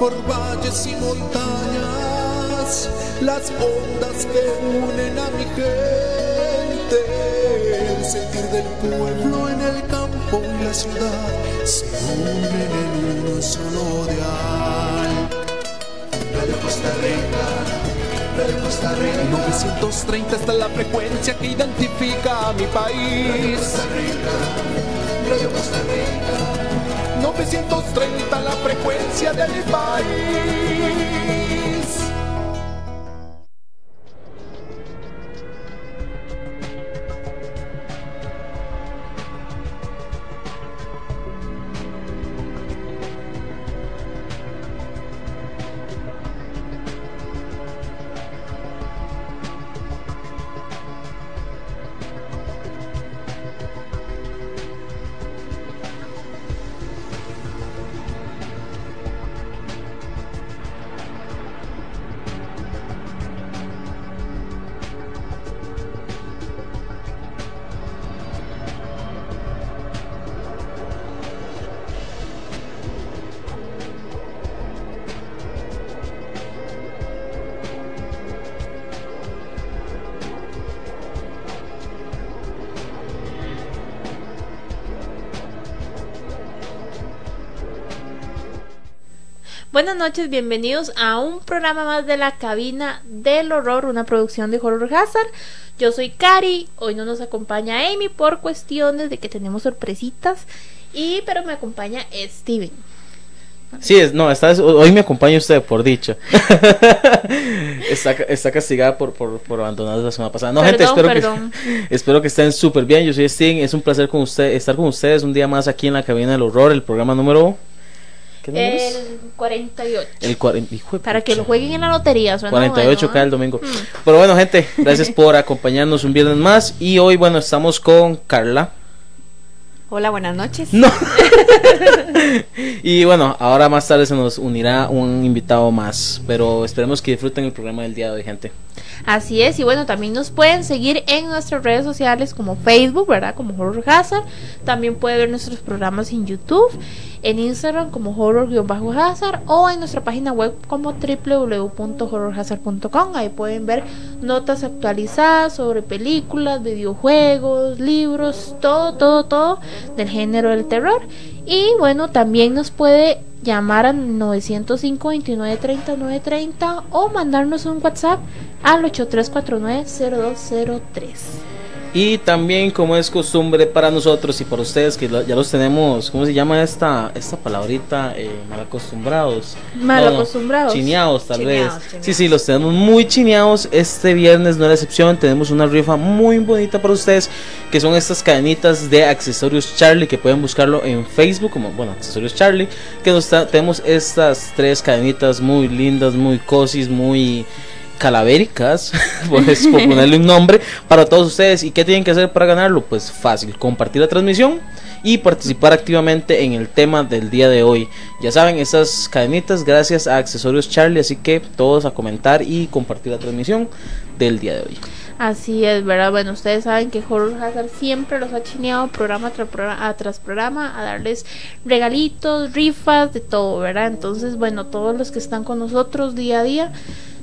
por valles y montañas, las ondas que unen a mi gente, el sentir del pueblo en el campo y la ciudad se unen en un solo dial. Radio Costa Rica, Radio Costa Rica. 930 está la frecuencia que identifica a mi país. Radio Costa Rica, Radio Costa Rica. 930 la frecuencia de mi país. Noches, bienvenidos a un programa más de la cabina del horror, una producción de Horror Hazard. Yo soy Cari, hoy no nos acompaña Amy por cuestiones de que tenemos sorpresitas, y pero me acompaña Steven. Sí, es, no, esta hoy me acompaña usted, por dicho. está, está castigada por, por, por abandonar la semana pasada. No, gente, espero que, espero que estén súper bien. Yo soy Steven, es un placer con usted, estar con ustedes un día más aquí en la cabina del horror, el programa número el 48. El Para que lo jueguen en la lotería. 48 cada el domingo. Mm. Pero bueno, gente, gracias por acompañarnos un viernes más. Y hoy, bueno, estamos con Carla. Hola, buenas noches. y bueno, ahora más tarde se nos unirá un invitado más. Pero esperemos que disfruten el programa del día de hoy, gente. Así es, y bueno, también nos pueden seguir en nuestras redes sociales como Facebook, ¿verdad? Como Horror Hazard. También puede ver nuestros programas en YouTube en Instagram como horror-hazard o en nuestra página web como www.horrorhazard.com. Ahí pueden ver notas actualizadas sobre películas, videojuegos, libros, todo, todo, todo del género del terror. Y bueno, también nos puede llamar al 905 29 30 o mandarnos un WhatsApp al 8349 0203. Y también, como es costumbre para nosotros y para ustedes, que ya los tenemos, ¿cómo se llama esta, esta palabrita? Eh, mal acostumbrados. Mal acostumbrados. chineados, tal vez. Sí, sí, los tenemos muy chineados. Este viernes no es la excepción. Tenemos una rifa muy bonita para ustedes, que son estas cadenitas de accesorios Charlie, que pueden buscarlo en Facebook, como, bueno, accesorios Charlie. Que nos tenemos estas tres cadenitas muy lindas, muy cosis, muy calavéricas, pues por ponerle un nombre para todos ustedes. ¿Y qué tienen que hacer para ganarlo? Pues fácil, compartir la transmisión y participar activamente en el tema del día de hoy. Ya saben, estas cadenitas gracias a Accesorios Charlie, así que todos a comentar y compartir la transmisión del día de hoy. Así es, ¿verdad? Bueno, ustedes saben que Horror Hazard siempre los ha chineado programa tras programa, tras programa a darles regalitos, rifas, de todo, ¿verdad? Entonces, bueno, todos los que están con nosotros día a día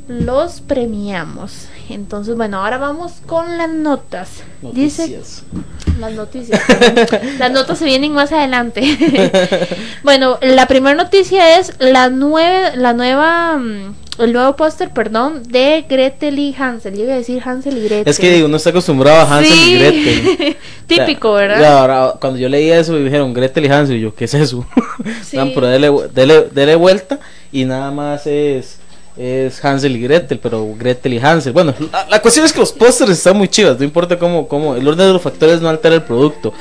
los premiamos. Entonces, bueno, ahora vamos con las notas. Dice las noticias. las notas se vienen más adelante. bueno, la primera noticia es la nueva la nueva mm, el nuevo póster, perdón, de Gretel y Hansel. Yo iba a decir Hansel y Gretel. Es que digo, no está acostumbrado a Hansel y Gretel. Típico, ¿verdad? ahora, cuando yo leía eso me dijeron Gretel y Hansel, y yo, ¿qué es eso? Sí. pero dele, dele, dele vuelta y nada más es es Hansel y Gretel, pero Gretel y Hansel. Bueno, la, cuestión es que los pósters están muy chivas, no importa cómo, cómo, el orden de los factores no altera el producto,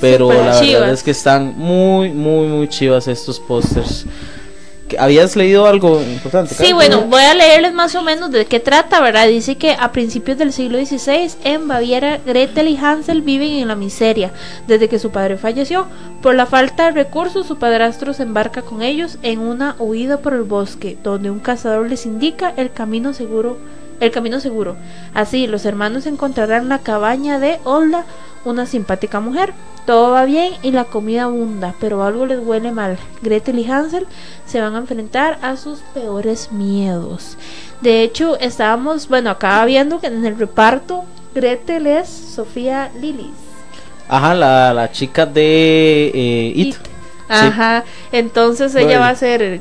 pero la verdad es que están muy, muy, muy chivas estos pósters. ¿Habías leído algo importante? Sí, bueno, voy a leerles más o menos de qué trata, ¿verdad? Dice que a principios del siglo XVI en Baviera, Gretel y Hansel viven en la miseria desde que su padre falleció. Por la falta de recursos, su padrastro se embarca con ellos en una huida por el bosque, donde un cazador les indica el camino seguro el camino seguro. Así, los hermanos encontrarán la cabaña de Olda, una simpática mujer. Todo va bien y la comida abunda, pero algo les huele mal. Gretel y Hansel se van a enfrentar a sus peores miedos. De hecho, estábamos, bueno, acá viendo que en el reparto Gretel es Sofía Lillis. Ajá, la, la chica de eh, It. Ajá, entonces ella va a ser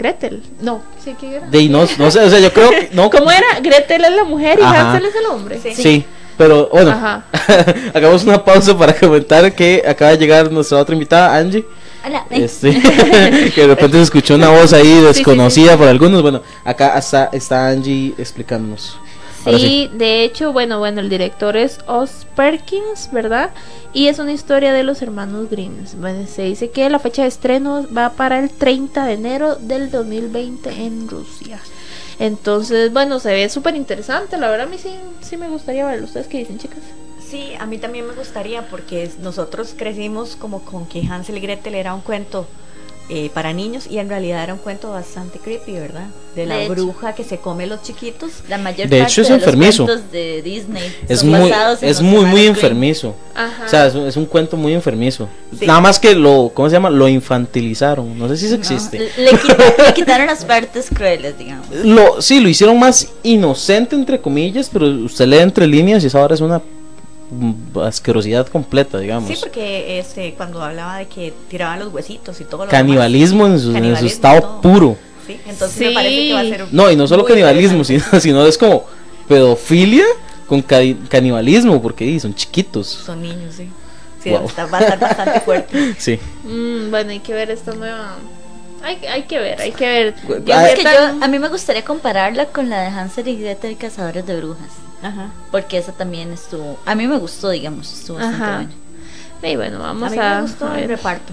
Gretel. No, sí que era. De, no, no sé, o sea, yo creo que. No, ¿Cómo era? Gretel es la mujer y Hansel es el hombre. Sí. sí. Pero bueno, hagamos una pausa para comentar que acaba de llegar nuestra otra invitada, Angie. Hola. Este, que de repente se escuchó una voz ahí desconocida por algunos. Bueno, acá está, está Angie explicándonos. Sí, de hecho, bueno, bueno, el director es Oz Perkins, ¿verdad? Y es una historia de los hermanos Grimm. Bueno, se dice que la fecha de estreno va para el 30 de enero del 2020 en Rusia. Entonces, bueno, se ve súper interesante. La verdad, a mí sí, sí me gustaría verlo. ¿Ustedes qué dicen, chicas? Sí, a mí también me gustaría porque nosotros crecimos como con que Hansel y Gretel era un cuento eh, para niños y en realidad era un cuento bastante creepy, ¿verdad? De la bruja que se come los chiquitos. La mayor de parte hecho es de enfermizo. Los cuentos de Disney es muy, es muy, muy enfermizo. O sea, es, un cuento muy enfermizo. Nada más que lo, ¿cómo se llama? Lo infantilizaron. No sé si eso existe. Le, quitaron las partes crueles, digamos. Lo, sí, lo hicieron más inocente, entre comillas, pero usted lee entre líneas y esa ahora es una asquerosidad completa, digamos. Sí, porque este, cuando hablaba de que tiraban los huesitos y todo lo Canibalismo, en, su, estado puro. Sí, entonces me parece que va a ser No, y no solo canibalismo, sino, sino, es como pedofilia con canibalismo, porque son chiquitos. Son niños, sí. Sí, va a estar bastante fuerte. Sí. Mm, bueno, hay que ver esta nueva hay, hay, que ver, hay que ver. a mí me gustaría compararla con la de Hansel y Gretel Cazadores de Brujas. Ajá. Porque esa también estuvo. A mí me gustó, digamos, estuvo bastante buena. Y bueno, vamos a. Mí me gustó el reparto.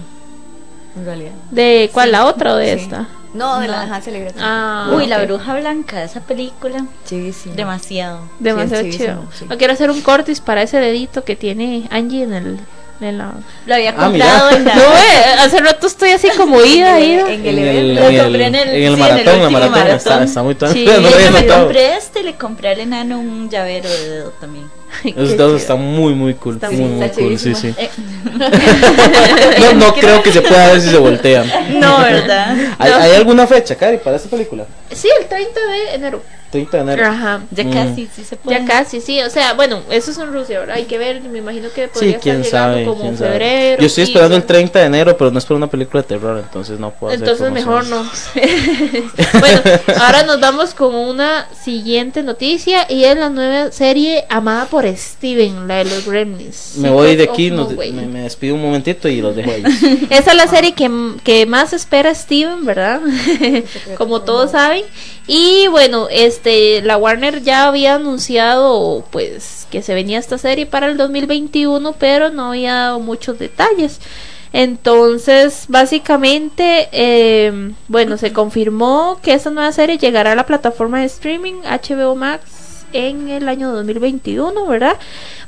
En realidad. ¿De cuál? ¿La otra o de esta? No, de la de Hansel y Gretel. Ah, Uy, la bruja blanca, esa película. Chivísimo. Demasiado. Demasiado chido. No quiero hacer un cortis para ese dedito que tiene Angie en el lo había ah, comprado en la... No, eh, hace rato estoy así como ida, ida. En el, en Lo compré en el, en el maratón, la maratón, Está, está, muy sí, no me compré este y le compré al enano un llavero de dedo también. Esos dedos están muy, muy cool. Está muy, muy cool, sí, sí. Eh. no, no creo que se pueda ver si se voltean. No, ¿verdad? ¿Hay, ¿Hay alguna fecha, Cari, para esta película? Sí, el 30 de enero. 30 de enero. Ajá. Ya mm. casi, sí se puede. Ya casi, sí. O sea, bueno, eso es en Rusia, ¿verdad? Hay que ver, me imagino que podría sí, quién estar sabe, como quién febrero. Sabe. Yo estoy esperando el 30 de enero, pero no es para una película de terror, entonces no puedo Entonces mejor no. bueno, ahora nos vamos con una siguiente noticia y es la nueva serie amada por Steven, la de los Gremlins. Me voy de aquí, me, despido un momentito y los dejo ahí. Esa es la serie que, que más espera Steven, ¿verdad? como todos saben. Y bueno, este la Warner ya había anunciado pues que se venía esta serie para el 2021, pero no había dado muchos detalles. Entonces, básicamente, eh, bueno, se confirmó que esta nueva serie llegará a la plataforma de streaming HBO Max en el año 2021, ¿verdad?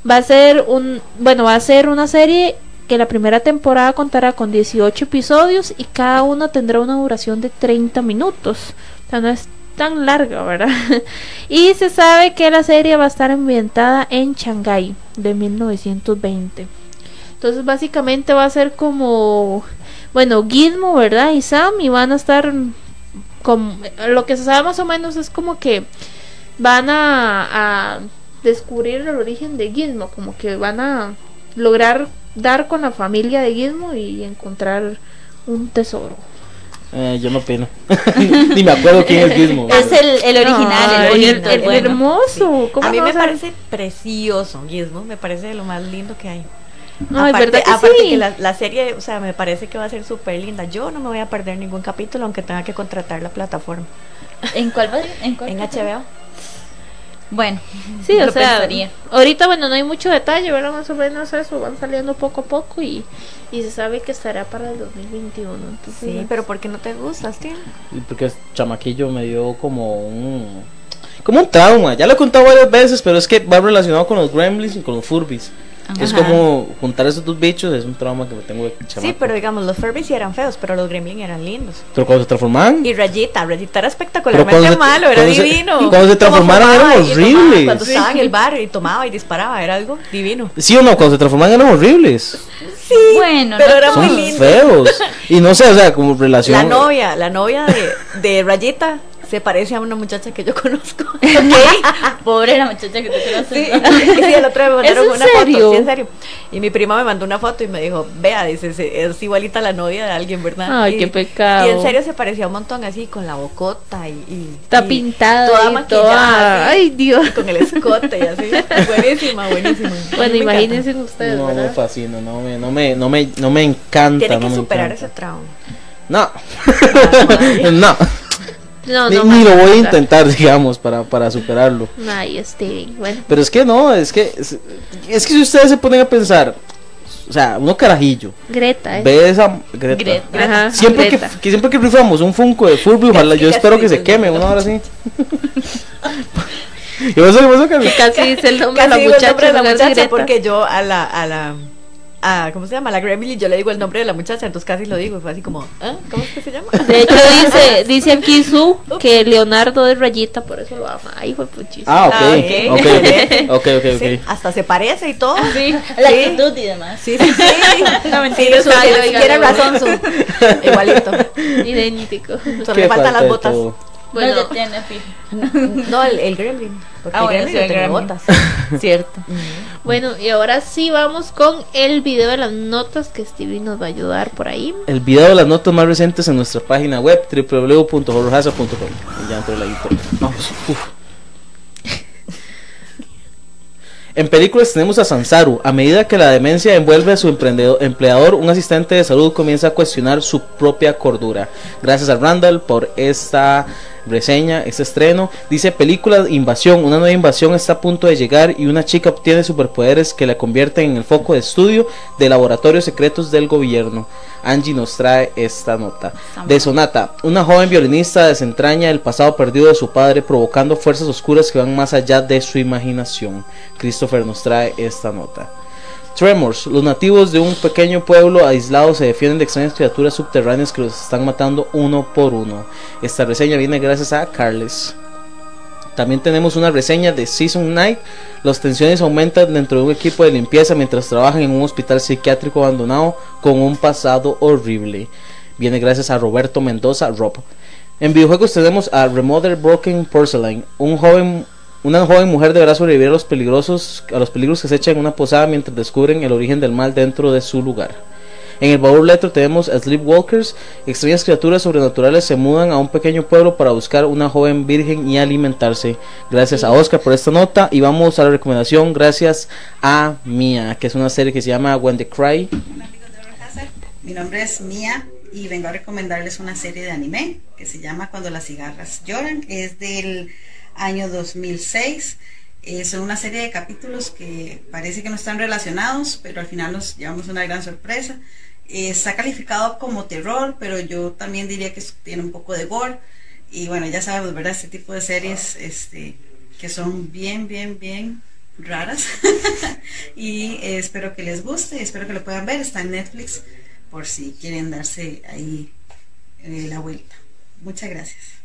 Va a ser un, bueno, va a ser una serie que la primera temporada contará con 18 episodios y cada uno tendrá una duración de 30 minutos. O sea, no es tan larga, ¿verdad? y se sabe que la serie va a estar ambientada en Shanghái de 1920. Entonces básicamente va a ser como, bueno, Gizmo, ¿verdad? Y Sam y van a estar como, lo que se sabe más o menos es como que van a, a descubrir el origen de Gizmo, como que van a lograr dar con la familia de Gizmo y encontrar un tesoro. Eh, yo no opino. Ni me acuerdo quién es Gizmo. Es el, el original, el, hermoso. a mí me parece precioso Gizmo. Me parece de lo más lindo que hay. No, aparte, es verdad que aparte que la, la, serie, o sea, me parece que va a ser súper linda. Yo no me voy a perder ningún capítulo, aunque tenga que contratar la plataforma. ¿En cuál? ¿En, cuál en HBO. Bueno, sí, o sea, ahorita bueno, no hay mucho detalle, ¿verdad? Más o menos eso, van saliendo poco a poco y, y se sabe que estará para el 2021. sí, pero ¿por qué no te gustas, tío? Porque Chamaquillo me dio como un como un trauma. Ya lo he contado varias veces, pero es que va relacionado con los Gremlins y con los Es como juntar esos dos bichos, es un trauma que me tengo de chamaco. Sí, pero digamos, los Furbies sí eran feos, pero los Gremlins eran lindos. Pero cuando se transformaban. Y Rayita, Rayita era espectacularmente malo, era divino. cuando se transformaban eran horribles. cuando estaba en el bar y tomaba y disparaba, era algo divino. Sí o no, cuando se transformaban eran horribles. Sí, bueno, pero eran muy lindos. feos. Y no sé, o sea, como relación. La novia, la novia de, de Rayita se parece a una muchacha que yo conozco. Pobre la muchacha que tú conoces. Sí, sí, el otro me mandaron una foto, sí, en serio. Y mi prima me mandó una foto y me dijo, vea, dice, es igualita a la novia de alguien, ¿verdad? Ay, qué pecado. Y en serio se parecía un montón así, con la bocota y... Está pintada. Toda maquillada. Ay, Dios. Y con el escote y así. buenísima, buenísima. Bueno, imagínense ustedes, No me fascina, no me, no me, no me, no me encanta. Tiene que superar ese trauma. No. no. No, ni, no, ni lo voy a intentar, digamos, para, para superarlo. Ay, Steven, bueno. Pero es que no, es que es, que si ustedes se ponen a pensar, o sea, uno carajillo. Greta, ¿eh? Ve esa Greta. Greta. siempre, Que, que, siempre que rifamos un Funko de Furby, ojalá yo espero que se queme una hora así. ¿Y vos, vos, Casi dice el nombre de la muchacha, de la muchacha porque yo a la, a la a, ¿cómo se llama? La Gremlin, yo le digo el nombre de la muchacha, entonces casi lo digo, fue así como, ¿ah? ¿cómo es que se llama? De hecho dice, dice aquí Su que Leonardo es rayita, por eso lo ama. Ay, fue puchísimo. Ah, ok, ah, okay. ok, ok, ok, hasta se parece y todo. Sí, la actitud y demás. Sí, sí, sí. no, mentira, sí, tiene razón Su. Igualito. Idéntico. Solo le faltan las botas. Bueno, no, tiene no el, el gremlin. Porque ah, el gremlin tiene botas. Cierto. Bueno, y ahora sí vamos con el video de las notas que Stevie nos va a ayudar por ahí. El video de las notas más recientes en nuestra página web www.horrorhasa.com. Ya entró la Vamos. Uf. En películas tenemos a Sansaru. A medida que la demencia envuelve a su empleador, un asistente de salud comienza a cuestionar su propia cordura. Gracias a Randall por esta reseña, este estreno. Dice película Invasión. Una nueva invasión está a punto de llegar y una chica obtiene superpoderes que la convierten en el foco de estudio de laboratorios secretos del gobierno. Angie nos trae esta nota. De Sonata, una joven violinista desentraña el pasado perdido de su padre provocando fuerzas oscuras que van más allá de su imaginación. Christopher nos trae esta nota. Tremors, los nativos de un pequeño pueblo aislado se defienden de extrañas criaturas subterráneas que los están matando uno por uno. Esta reseña viene gracias a Carles. También tenemos una reseña de Season Night. Las tensiones aumentan dentro de un equipo de limpieza mientras trabajan en un hospital psiquiátrico abandonado con un pasado horrible. Viene gracias a Roberto Mendoza, Rob. En videojuegos tenemos a Remother Broken Porcelain, un joven una joven mujer deberá sobrevivir a los peligrosos a los peligros que se echan en una posada mientras descubren el origen del mal dentro de su lugar. En el baúl letra tenemos a Sleepwalkers, extrañas criaturas sobrenaturales se mudan a un pequeño pueblo para buscar una joven virgen y alimentarse. Gracias a Oscar por esta nota y vamos a la recomendación gracias a Mia, que es una serie que se llama When the Cry. Hola amigos de mi nombre es Mia y vengo a recomendarles una serie de anime que se llama Cuando las cigarras lloran. Es del año 2006. son una serie de capítulos que parece que no están relacionados, pero al final nos llevamos una gran sorpresa está calificado como terror, pero yo también diría que tiene un poco de gore. Y bueno, ya sabemos, ¿verdad? Este tipo de series este, que son bien, bien, bien raras. y eh, espero que les guste, espero que lo puedan ver. Está en Netflix por si quieren darse ahí eh, la vuelta. Muchas gracias.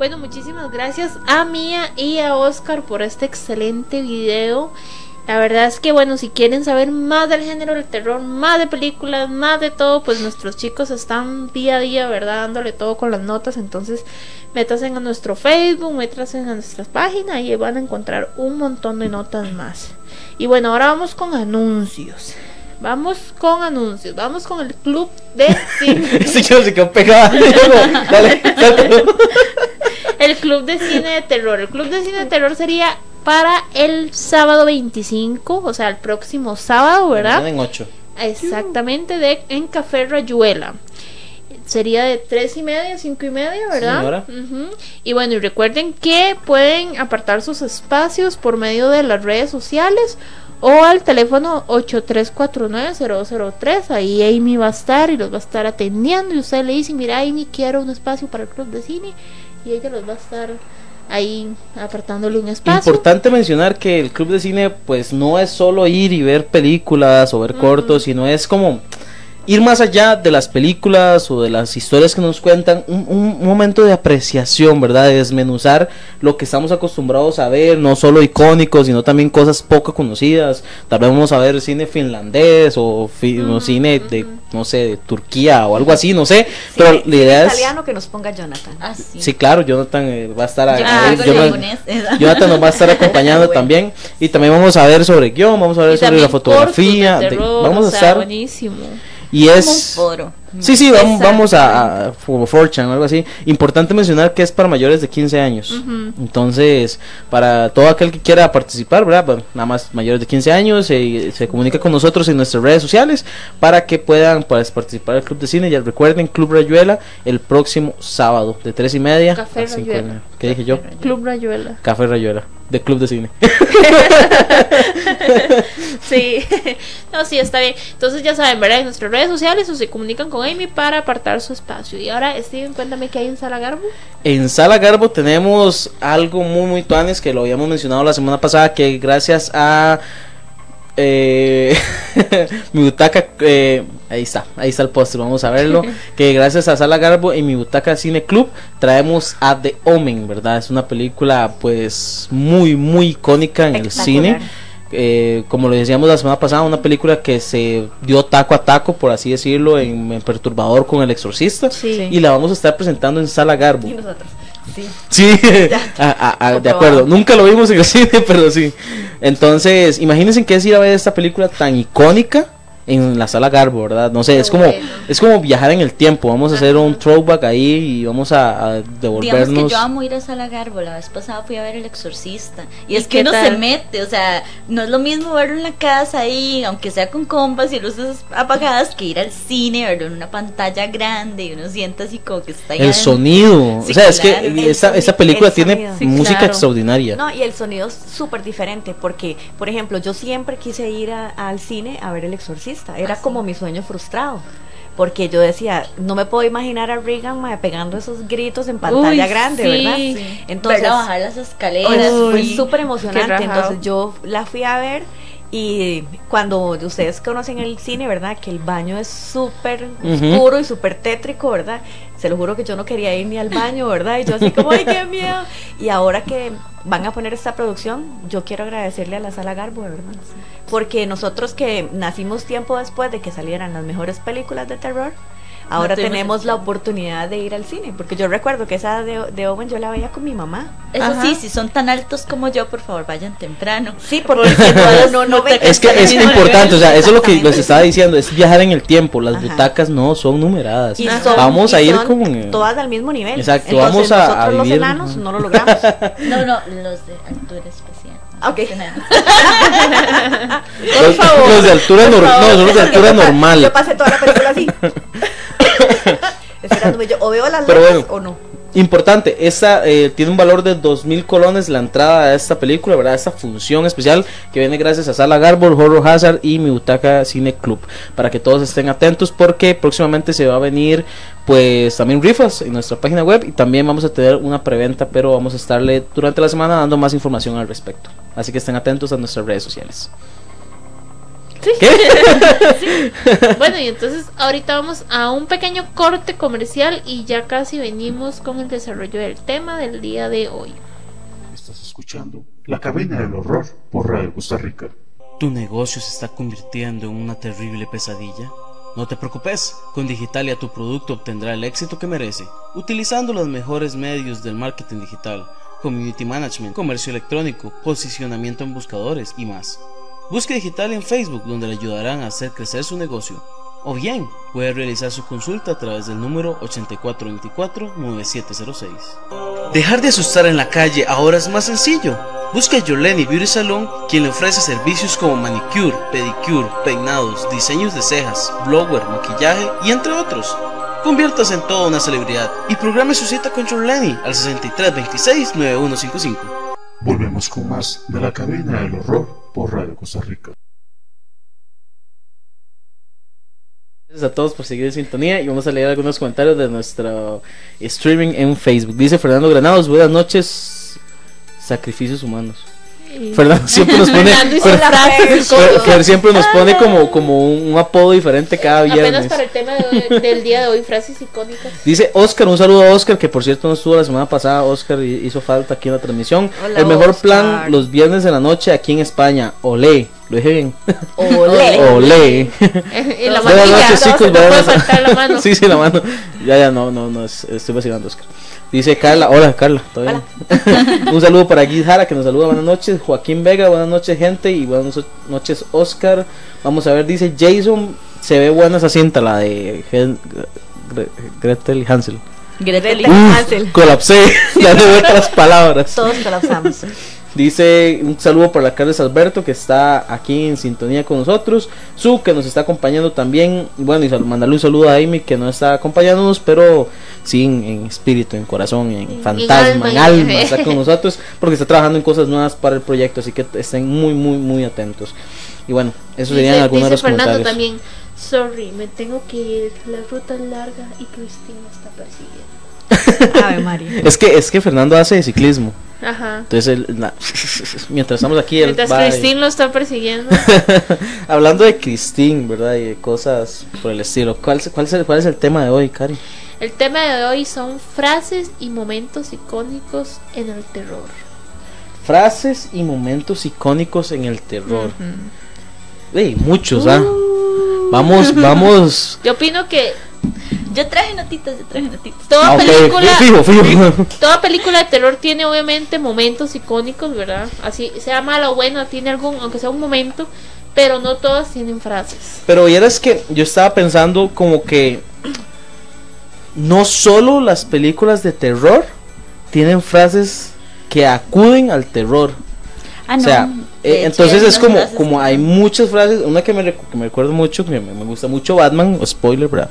Bueno, muchísimas gracias a Mía y a Oscar por este excelente video. La verdad es que bueno, si quieren saber más del género del terror, más de películas, más de todo, pues nuestros chicos están día a día, ¿verdad? Dándole todo con las notas. Entonces, métanse a nuestro Facebook, métanse a nuestras páginas y van a encontrar un montón de notas más. Y bueno, ahora vamos con anuncios. Vamos con anuncios. Vamos con el club de cine. se quedó pegado. Dale, el club de cine de terror. El club de cine de terror sería para el sábado 25, o sea, el próximo sábado, ¿verdad? En 8. Exactamente, de, en Café Rayuela. Sería de tres y media, cinco y media, ¿verdad? Y bueno, y recuerden que pueden apartar sus espacios por medio de las redes sociales o al teléfono 8349-003. Ahí Amy va a estar y los va a estar atendiendo. Y usted le dice, mira Amy, quiero un espacio para el club de cine. Y ella los va a estar ahí apartándole un espacio. Importante mencionar que el club de cine pues no es solo ir y ver películas o ver cortos, sino es como ir más allá de las películas o de las historias que nos cuentan, un, momento de apreciación, ¿verdad? De desmenuzar lo que estamos acostumbrados a ver, no solo icónicos, sino también cosas poco conocidas. Tal vez vamos a ver cine finlandés o, cine de, no sé, de Turquía o algo así, no sé. pero la idea es... italiano que nos ponga Jonathan. Ah, sí. claro, Jonathan eh, va a estar... ahí, Jonathan nos va a estar acompañando también. Y también vamos a ver sobre guion, vamos a ver sobre la fotografía. vamos a estar... Buenísimo. Y es... Sí, sí, vamos, vamos a, a Fortune o algo así. Importante mencionar que es para mayores de 15 años. Entonces, para todo aquel que quiera participar, ¿verdad? nada más mayores de 15 años, se comunica con nosotros en nuestras redes sociales para que puedan pues, participar del Club de Cine. Ya recuerden, Club Rayuela el próximo sábado de 3 y media. Café Rayuela. ¿Qué dije yo? Club Rayuela. Café Rayuela de Club de Cine. sí, no, sí, está bien. Entonces ya saben, ¿verdad? En nuestras redes sociales o se comunican con Amy para apartar su espacio. Y ahora, Steven, cuéntame qué hay en Sala Garbo. En Sala Garbo tenemos algo muy, muy tuanes que lo habíamos mencionado la semana pasada, que gracias a eh, mi butaca, eh, ahí está, ahí está el póster, vamos a verlo. que gracias a Sala Garbo y mi butaca Cine Club traemos a The Omen, ¿verdad? Es una película pues muy, muy icónica en el cine. Eh, como lo decíamos la semana pasada, una película que se dio taco a taco, por así decirlo, en, Perturbador con El Exorcista. Y la vamos a estar presentando en Sala Garbo. Sí. de acuerdo. Nunca lo vimos en el cine, pero sí. Entonces, imagínense que es ir a ver esta película tan icónica en la sala Garbo, ¿verdad? No sé, es como es como viajar en el tiempo. Vamos a hacer un throwback ahí y vamos a, devolvernos. Digamos que yo amo ir a sala Garbo. La vez pasada fui a ver El Exorcista. Y, es que uno se mete, o sea, no es lo mismo verlo en la casa ahí, aunque sea con compas y luces apagadas, que ir al cine, verlo en una pantalla grande y uno siente así como que está ahí. El sonido, o sea, es que esta, película tiene música extraordinaria. No, y el sonido es súper diferente porque, por ejemplo, yo siempre quise ir al cine a ver El Exorcista era ah, como mi sueño frustrado. Porque yo decía, no me puedo imaginar a Regan pegando esos gritos en pantalla grande, ¿verdad? Entonces, bajar las escaleras. fue súper emocionante. Entonces yo la fui a ver y cuando ustedes conocen el cine, ¿verdad? Que el baño es súper oscuro y súper tétrico, ¿verdad? Se lo juro que yo no quería ir ni al baño, ¿verdad? Y yo así como, ¡ay, qué miedo! Y ahora que van a poner esta producción, yo quiero agradecerle a la Sala Garbo, ¿verdad? Porque nosotros que nacimos tiempo después de que salieran las mejores películas de terror, ahora tenemos la oportunidad de ir al cine, porque yo recuerdo que esa de, de Owen yo la veía con mi mamá. Eso sí, si son tan altos como yo, por favor, vayan temprano. Sí, porque no, no, Es que es importante, o sea, eso es lo que les estaba diciendo, es viajar en el tiempo, las butacas no son numeradas. vamos a ir como todas al mismo nivel. Exacto, vamos a, nosotros los enanos no lo logramos. no, no, los de altura especial. Ok. Por favor. Los de altura normal. No, son los de altura normal. Yo pasé toda la película así. Yo. O veo las Pero o no. Importante, esta eh, tiene un valor de 2.000 colones la entrada a esta película, ¿verdad? Esta función especial que viene gracias a Sala Garbo, Horror Hazard y Mi Butaca Cine Club. Para que todos estén atentos porque próximamente se va a venir pues también rifas en nuestra página web y también vamos a tener una preventa, pero vamos a estarle durante la semana dando más información al respecto. Así que estén atentos a nuestras redes sociales. Bueno, y entonces ahorita vamos a un pequeño corte comercial y ya casi venimos con el desarrollo del tema del día de hoy. Estás escuchando La Cabina del Horror por Radio Costa Rica. ¿Tu negocio se está convirtiendo en una terrible pesadilla? No te preocupes, con Digitalia tu producto obtendrá el éxito que merece, utilizando los mejores medios del marketing digital, community management, comercio electrónico, posicionamiento en buscadores y más. Busque Digital en Facebook donde le ayudarán a hacer crecer su negocio. O bien, puede realizar su consulta a través del número 8424-9706. Dejar de asustar en la calle ahora es más sencillo. Busque a Yoleni Beauty Salon, quien le ofrece servicios como manicure, pedicure, peinados, diseños de cejas, blower, maquillaje y entre otros. Conviértase en toda una celebridad y programe su cita con Yoleni al 6326-9155. Volvemos con más de la cabina del horror por Radio Costa Rica. Gracias a todos por seguir en sintonía y vamos a leer algunos comentarios de nuestro streaming en Facebook. Dice Fernando Granados, buenas noches Sacrificios humanos. Fernando siempre nos pone siempre nos pone como, como un, apodo diferente cada viernes. Apenas para el tema del día de hoy, frases icónicas. Dice Oscar, un saludo a Oscar, que por cierto no estuvo la semana pasada. Oscar hizo falta aquí en la transmisión. el mejor plan los viernes de la noche aquí en España. Olé. Lo dije bien. Olé. Olé. No la mano. sí, sí, la mano. Ya, ya, no, no, no, estoy vacilando, Oscar. Dice Carla, hola Carla, ¿todo Un saludo para Guy Jara que nos saluda, buenas noches. Joaquín Vega, buenas noches gente y buenas noches Oscar. Vamos a ver, dice Jason, se ve buena esa cinta, la de Gretel y Hansel. Gretel y Hansel. Colapsé, ya de otras palabras. Todos colapsamos. Dice un saludo para la Carles Alberto que está aquí en sintonía con nosotros. Su que nos está acompañando también. Bueno, y mandarle un saludo a Amy que no está acompañándonos, pero sí en, espíritu, en corazón, en, fantasma, en alma, está con nosotros porque está trabajando en cosas nuevas para el proyecto. Así que estén muy, muy, muy atentos. Y bueno, eso serían algunos de los Fernando también. Sorry, me tengo que ir. La ruta es larga y Cristina está persiguiendo. Ave María. es que es que Fernando hace ciclismo. Ajá. Entonces, mientras estamos aquí, mientras Cristín lo está persiguiendo. Hablando de Cristín, ¿verdad? Y de cosas por el estilo. ¿Cuál, cuál, es el, ¿Cuál es el tema de hoy, Cari? El tema de hoy son frases y momentos icónicos en el terror. Frases y momentos icónicos en el terror. muchos, ¿ah? Uh. Vamos, vamos. Yo opino que yo traje notitas, yo traje notitas. Toda ah, película, toda película de terror tiene obviamente momentos icónicos, ¿verdad? Así sea malo o bueno, tiene algún, aunque sea un momento, pero no todas tienen frases. Pero es que yo estaba pensando como que no solo las películas de terror tienen frases que acuden al terror. Ah, no. O sea, eh, entonces es como, como hay muchas frases, una que me, que me recuerdo mucho, que me, me gusta mucho Batman, spoiler, ¿verdad?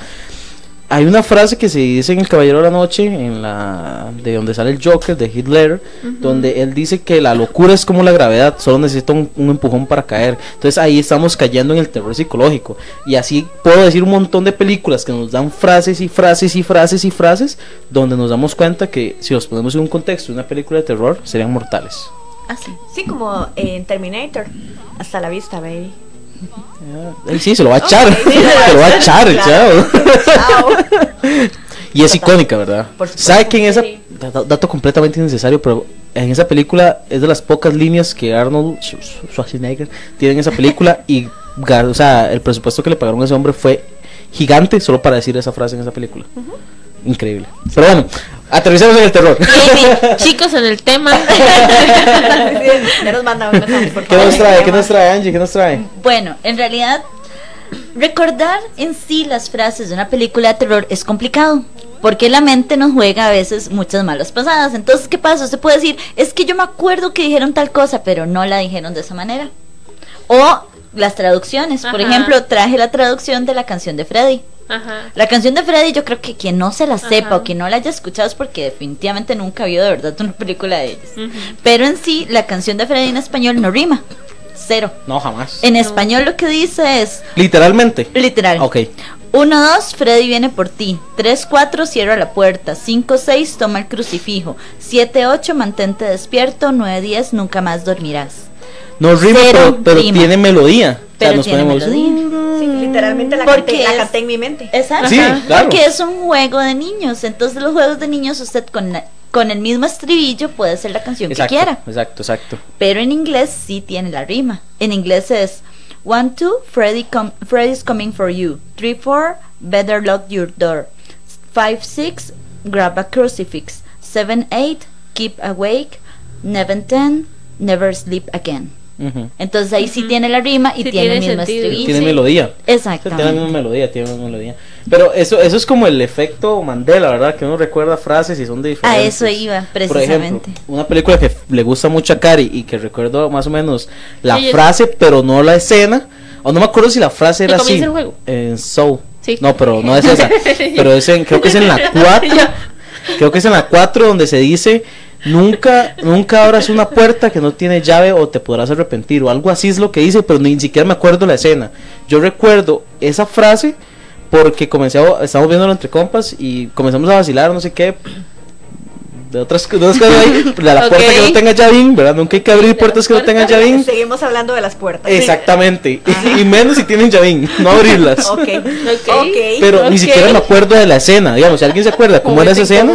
Hay una frase que se dice en El Caballero de la Noche, en la de donde sale el Joker de Hitler, donde él dice que la locura es como la gravedad, solo necesita un, empujón para caer. Entonces ahí estamos cayendo en el terror psicológico. Y así puedo decir un montón de películas que nos dan frases y frases y frases y frases, donde nos damos cuenta que si los ponemos en un contexto de una película de terror, serían mortales. Ah, sí. Sí, como en Terminator. Hasta la vista, baby. Sí, se lo va a echar. se lo va a echar, chao. y es icónica, ¿verdad? ¿Sabe quién es esa? Dato completamente innecesario, pero en esa película es de las pocas líneas que Arnold Schwarzenegger tiene en esa película y o sea, el presupuesto que le pagaron a ese hombre fue gigante solo para decir esa frase en esa película. Increíble. Pero bueno, aterricemos en el terror. chicos, en el tema. ¿Qué nos trae? ¿Qué nos trae, Angie? ¿Qué nos trae? Bueno, en realidad, recordar en sí las frases de una película de terror es complicado. Porque la mente nos juega a veces muchas malas pasadas. Entonces, ¿qué pasa? Se puede decir, es que yo me acuerdo que dijeron tal cosa, pero no la dijeron de esa manera. O las traducciones. Por ejemplo, traje la traducción de la canción de Freddy. La canción de Freddy, yo creo que quien no se la sepa o quien no la haya escuchado es porque definitivamente nunca vio de verdad una película de ellos. Pero en sí, la canción de Freddy en español no rima. Cero. No, jamás. En español lo que dice es. Literalmente. Literal. Ok. 1, 2, Freddy viene por ti. 3, 4, cierra la puerta. 5, 6, toma el crucifijo. 7, 8, mantente despierto. 9, 10, nunca más dormirás. No rima, pero, tiene melodía. Pero nos ponemos. Sí, literalmente la, canté, en mi mente. Exacto. Porque es un juego de niños. Entonces, los juegos de niños, usted con, con el mismo estribillo puede hacer la canción que quiera. Exacto, exacto. Pero en inglés sí tiene la rima. En inglés es One, two, Freddy com Freddy's coming for you. Three, four, better lock your door. Five, six, grab a crucifix. Seven, eight, keep awake. Seven, ten, never sleep again. Entonces ahí sí tiene la rima y tiene, el mismo estribillo. Tiene melodía. Exacto. Tiene la misma melodía, tiene la misma melodía. Pero eso, eso es como el efecto Mandela, ¿verdad? Que uno recuerda frases y son de diferentes. A eso iba, precisamente. una película que le gusta mucho a Cari y que recuerdo más o menos la frase, pero no la escena. O no me acuerdo si la frase era así. El juego? En Soul. Sí. No, pero no es esa. pero es en, creo que es en la 4. creo que es en la 4 donde se dice Nunca, nunca abras una puerta que no tiene llave o te podrás arrepentir o algo así es lo que dice, pero ni siquiera me acuerdo la escena. Yo recuerdo esa frase porque comencé a, estamos viéndolo entre compas y comenzamos a vacilar, no sé qué. de otras, cosas ahí, de la puerta que no tenga llavín, ¿verdad? Nunca hay que abrir puertas que no tengan llavín. Seguimos hablando de las puertas. Exactamente, y, menos si tienen llavín, no abrirlas. ok, okay. Pero ni siquiera me acuerdo de la escena, digamos, si alguien se acuerda cómo era esa escena.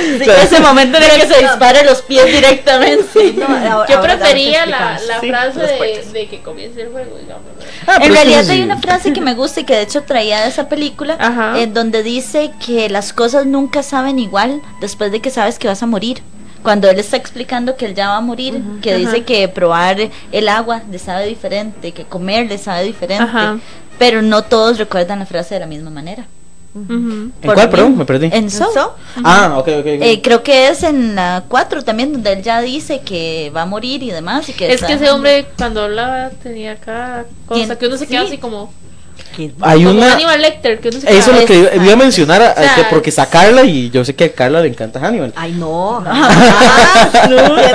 Ese momento en el que se dispara los pies directamente. Yo prefería la, la frase de, que comience el juego, digamos. Ah, en realidad hay una frase que me gusta y que de hecho traía de esa película, en donde dice que las cosas nunca saben igual después de que sabes que vas a morir. Cuando él está explicando que él ya va a morir, que dice que probar el agua le sabe diferente, que comer le sabe diferente, pero no todos recuerdan la frase de la misma manera. ¿En cuál, perdón? Me perdí. En So. Ah, ok, ok. Eh, creo que es en la 4 también, donde él ya dice que va a morir y demás. Y que es que ese hombre, cuando hablaba, tenía acá cosa que uno se queda así como. Hay una. Hannibal Lecter, que Eso es lo que iba a mencionar, porque sacarla y yo sé que a Carla le encanta Hannibal. Ay, no.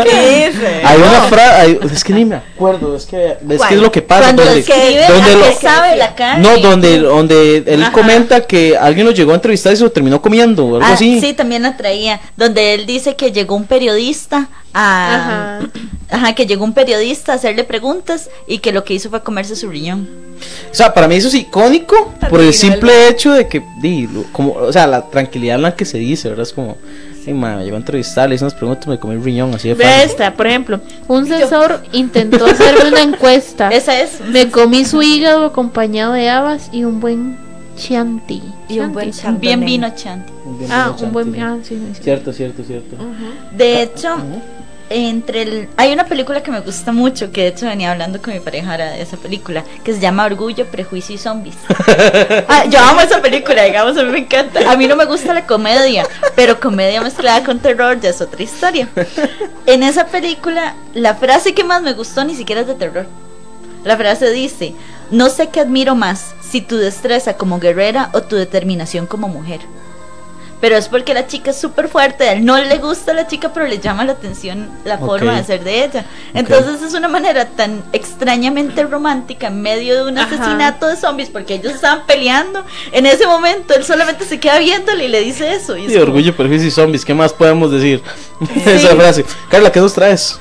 ¿Qué dice? Hay una frase, es que ni me acuerdo, es que es, que es lo que pasa. Cuando donde, donde lo, sabe la carne. No, donde, donde él comenta que alguien lo llegó a entrevistar y se lo terminó comiendo, o algo ah, así. Sí, también la traía, donde él dice que llegó un periodista a. Ajá. que llegó un periodista a hacerle preguntas y que lo que hizo fue comerse su riñón. O sea, para mí eso es icónico por el simple hecho de que, di, como, o sea, la tranquilidad en la que se dice, ¿verdad? Es como, sí, me llegó a entrevistar, le hice unas preguntas, me comí el riñón, así de fácil. esta, por ejemplo, un sensor intentó hacerme una encuesta. Esa es. Me comí su hígado acompañado de habas y un buen chanti. Y un buen Bien vino chanti. ah, un buen ah, sí, sí, Cierto, cierto, cierto. De hecho, entre el, hay una película que me gusta mucho, que de hecho venía hablando con mi pareja de esa película, que se llama Orgullo, Prejuicio y Zombies. ah, yo amo esa película, digamos, a mí me encanta. A mí no me gusta la comedia, pero comedia mezclada con terror ya es otra historia. En esa película, la frase que más me gustó ni siquiera es de terror. La frase dice, no sé qué admiro más, si tu destreza como guerrera o tu determinación como mujer pero es porque la chica es súper fuerte, a él no le gusta la chica, pero le llama la atención la forma de ser de ella. Entonces es una manera tan extrañamente romántica en medio de un asesinato de zombies, porque ellos estaban peleando. En ese momento él solamente se queda viéndole y le dice eso. Y, orgullo, perjuicio y zombies, ¿qué más podemos decir? Esa frase. Carla, ¿qué nos traes?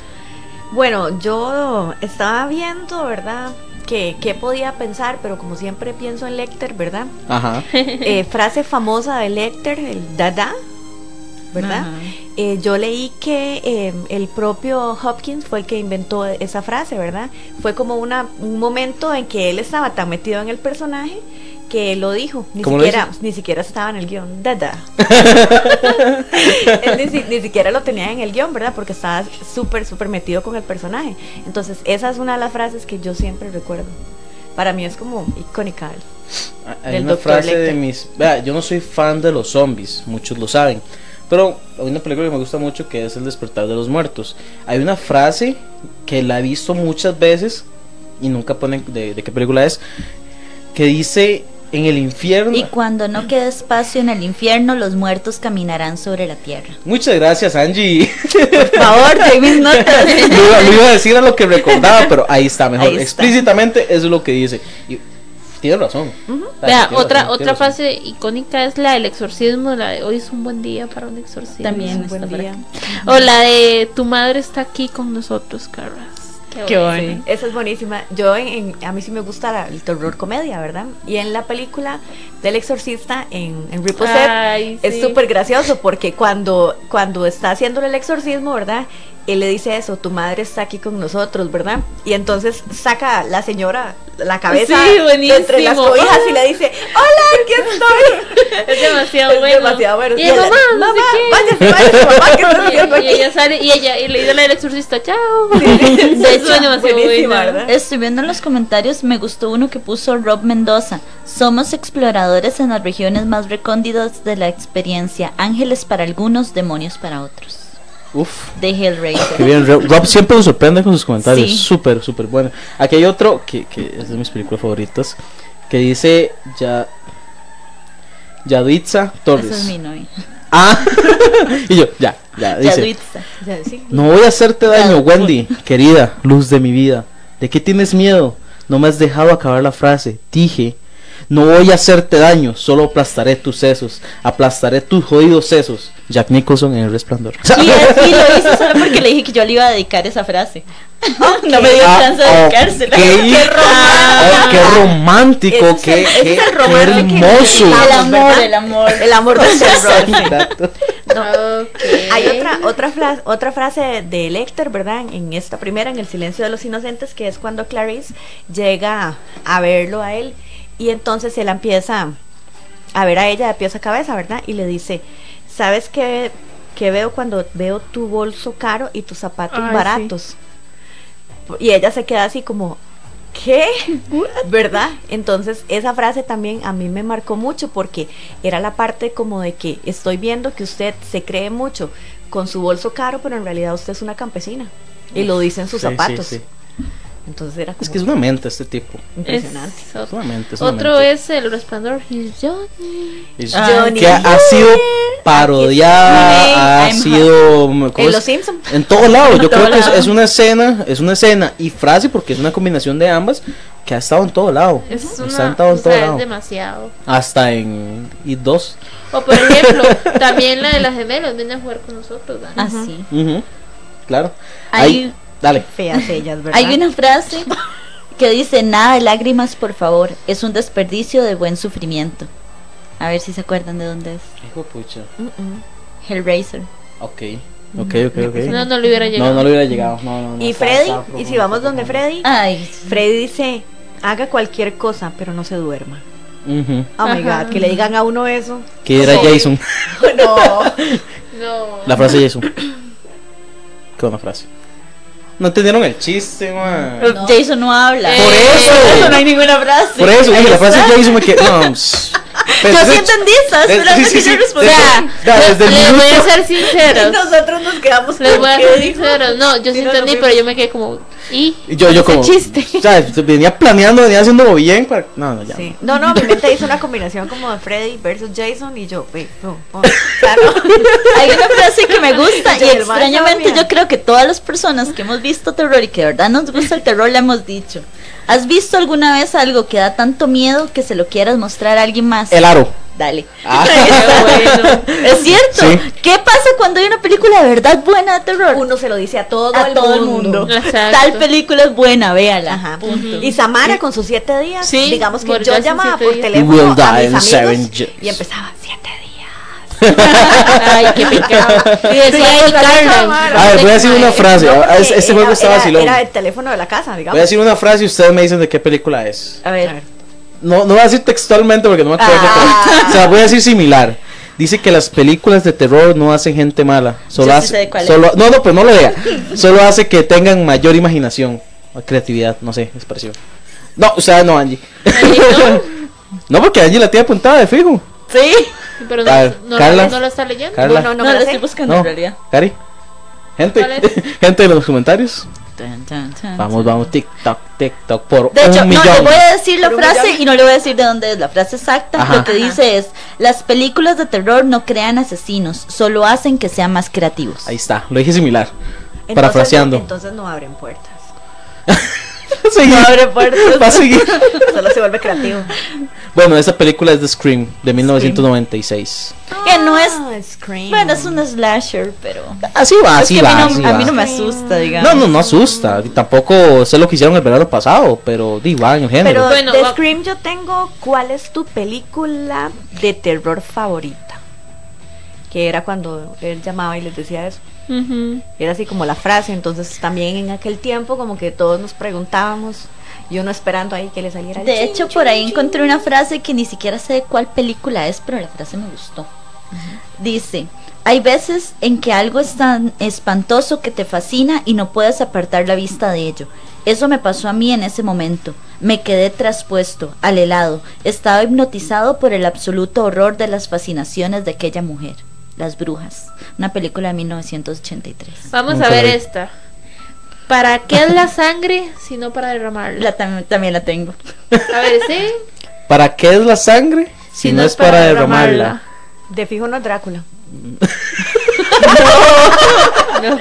Bueno, yo estaba viendo, ¿verdad? Que, podía pensar, pero como siempre pienso en Lecter, ¿verdad? Ajá. Eh, frase famosa de Lecter, el dada, ¿verdad? Eh, yo leí que em, el propio Hopkins fue el que inventó esa frase, ¿verdad? Fue como una, un momento en que él estaba tan metido en el personaje que lo dijo, ni siquiera, ni siquiera estaba en el guion, dada. Él ni, siquiera lo tenía en el guion, ¿verdad? Porque estaba súper, súper metido con el personaje. Entonces, esa es una de las frases que yo siempre recuerdo. Para mí es como icónica. Hay una frase de mis... Vea, yo no soy fan de los zombies, muchos lo saben. Pero hay una película que me gusta mucho que es El despertar de los muertos. Hay una frase que la he visto muchas veces y nunca ponen de qué película es, que dice en el infierno. Y cuando no quede espacio en el infierno, los muertos caminarán sobre la tierra. Muchas gracias, Angie. Por favor, mis notas. lo, iba a decir a lo que recordaba, pero ahí está, mejor. Explícitamente eso es lo que dice. Y tiene razón. Vea, otra, otra frase icónica es la del exorcismo, la de hoy es un buen día para un exorcismo. También es un buen día. O la de tu madre está aquí con nosotros, Carras. Qué, bueno. esa es buenísima. Yo, en, a mí sí me gusta el terror comedia, ¿verdad? Y en la película del exorcista, en, en es súper gracioso porque cuando, cuando está haciendo el exorcismo, ¿verdad? Él le dice eso, tu madre está aquí con nosotros, ¿verdad? Y entonces saca la señora la cabeza entre las cobijas y le dice, hola, aquí estoy. es demasiado es bueno. demasiado bueno. Y, mamá, mamá, váyase, váyase, mamá, que está viendo aquí. Y ella sale, y ella, y le dice al exorcista, chao. Sí, de hecho, es demasiado ¿verdad? Estoy viendo en los comentarios, me gustó uno que puso Rob Mendoza. Somos exploradores en las regiones más recónditas de la experiencia, ángeles para algunos, demonios para otros. Uf. De Hellraiser. Qué bien, Rob siempre nos sorprende con sus comentarios. Súper, súper bueno. Aquí hay otro que, que, es de mis películas favoritas. Que dice ya. Yaditza Torres. Eso es mi novia. Ah, y yo, ya, ya, dice. No voy a hacerte daño, Wendy, querida, luz de mi vida. ¿De qué tienes miedo? No me has dejado acabar la frase. Dije, No voy a hacerte daño, solo aplastaré tus sesos, aplastaré tus jodidos sesos. Jack Nicholson en El Resplandor. Y, y lo hice solo porque le dije que yo le iba a dedicar esa frase. no me dio Ah, chance de dedicársela. Qué Ay, qué romántico, es qué, el- ese qué- es el qué romance que hermoso. El amor, el amor. El amor terror. Exacto. Ok. Hay otra otra fra- otra frase de Lecter, ¿verdad? En esta primera, en El silencio de los inocentes, que es cuando Clarice llega a verlo a él y entonces él empieza a ver a ella de pies a cabeza, ¿verdad? Y le dice, ¿sabes qué, qué veo cuando veo tu bolso caro y tus zapatos Ay, baratos? Y ella se queda así como, ¿qué? ¿Verdad? Entonces esa frase también a mí me marcó mucho porque era la parte como de que estoy viendo que usted se cree mucho con su bolso caro, pero en realidad usted es una campesina. Y lo dice en sus Sí, sí, zapatos. sí. Entonces era como Es que es una mente este tipo. impresionante. Es Es otro, una mente. es una otro mente. es el resplandor. He's Johnny. Es- Johnny que ha, sido parodiada, ha I'm sido ¿cómo En? Los Simpson. en todo lado. Yo todo creo que es, una escena, es una escena y frase porque es una combinación de ambas que ha estado en todo lado. Es Está una, en todo, en o sea, todo lado. es demasiado. Hasta en y dos. O por ejemplo, también la de las gemelas viene a jugar con nosotros. ¿verdad? Así. Ujú, Claro. Hay- Ahí, dale. Feas ellas, ¿verdad? Hay una frase que dice, nada de lágrimas, por favor, es un desperdicio de buen sufrimiento. A ver si se acuerdan de dónde es. Hijo pucha. Mm, mm. Hellraiser. Ok. Ok, ok, ok. No, no le hubiera llegado. No, no le hubiera llegado. No, no, no, Y Freddy, y si vamos donde. Freddy, Ay, Freddy dice, haga cualquier cosa, pero no se duerma. Oh my Ajá. god, que le digan a uno eso. Que era Jason. No. No. La frase de Jason. Qué buena frase. No entendieron el chiste, man. pero Jason no habla. Eh, Por eso. eso no hay ninguna frase. Por eso, dije, la frase de Jason me quedó. No. Pero Yo sí entendí, Eh, esperando sí, sí, que sí. yo respondiera. Desde- ya, desde el Les voy a ser sinceros. Nosotros nos quedamos Les voy a ¿qué ser sinceros. No, yo sí no, entendí, no, pero yo me quedé como. ¿Y? Yo, yo ¿Cuál como. chiste? O sea, venía planeando, venía haciéndolo bien. Para... No, no, ya. Sí. No, no, mi mente hizo una combinación como de Freddy versus Jason y yo, ve, no, no. O sea, no. Hay una frase que me gusta y extrañamente yo creo que todas las personas que hemos visto terror y que de verdad nos gusta el terror le hemos dicho. ¿Has visto alguna vez algo que da tanto miedo que se lo quieras mostrar a alguien más? El aro. Dale. Ah. bueno. Es cierto. Sí. ¿Qué pasa cuando hay una película de verdad buena de terror? Uno se lo dice a todo, a el, todo el mundo. Exacto. Tal película es buena, véala. Ajá. Punto. Y Samara con sus siete días, Sí, digamos que yo llamaba por teléfono Will a die in mis seven amigos y empezaba siete días. Ay, qué pecado. Y decía Carlin. A ver, voy a decir una frase. No, Ah, Este juego era- está era- el teléfono de la casa, Voy a digamos. decir una frase y ustedes me dicen de qué película es. A ver. No, no voy a decir textualmente porque no me acuerdo. Ah. pero- o sea, voy a decir similar. Dice que las películas de terror no hacen gente mala. Solo Yo sí hace, sé de cuál es. solo, no, no, pues no lo lea. solo hace que tengan mayor imaginación o creatividad. No sé, es parecido. No, o sea, no, Angie. No, porque Angie la tiene apuntada de fijo. Sí. Pero no, ver, no, Carla. no lo está leyendo. Carla. No, no, No, la estoy buscando No. en realidad. Cari. Gente, gente en los comentarios. Tan, tan, tan, Vamos, vamos, TikTok, TikTok por De hecho, un no, millón. le voy a decir la frase millón. y no le voy a decir de dónde es la frase exacta. Ajá. Lo que dice es, las películas de terror no crean asesinos, solo hacen que sean más creativos. Ahí está, lo dije similar. Entonces, Parafraseando. no- entonces no abren puertas. Seguir. abre puertas. Va a seguir. Solo se vuelve creativo. Bueno, esta película es The Scream de 1996. Que no es... Ah, Scream. Bueno, es un slasher, pero... Así va, Es así que va. a, mí así no, a va. mí no me asusta, digamos. No, no, no asusta. y Tampoco sé lo que hicieron el verano pasado, pero va en el género. Pero Bueno, de Scream yo tengo ¿cuál es tu película de terror favorita? Que era cuando él llamaba y les decía eso. Ujú. Era así como la frase, entonces también en aquel tiempo como que todos nos preguntábamos y uno esperando ahí que le saliera el De chin, hecho, chin, por ahí chin. encontré una frase que ni siquiera sé de cuál película es, pero la frase me gustó. Dice, hay veces en que algo es tan espantoso que te fascina y no puedes apartar la vista de ello. Eso me pasó a mí en ese momento. Me quedé traspuesto, al helado. Estaba hipnotizado por el absoluto horror de las fascinaciones de aquella mujer. Las brujas. Una película de 1983. Vamos Nunca a ver esta. ¿Para qué es la sangre si no para derramarla? La tam- también la tengo. A ver, sí. ¿Para qué es la sangre? Si, no, es para derramarla. De fijo no es Drácula. No.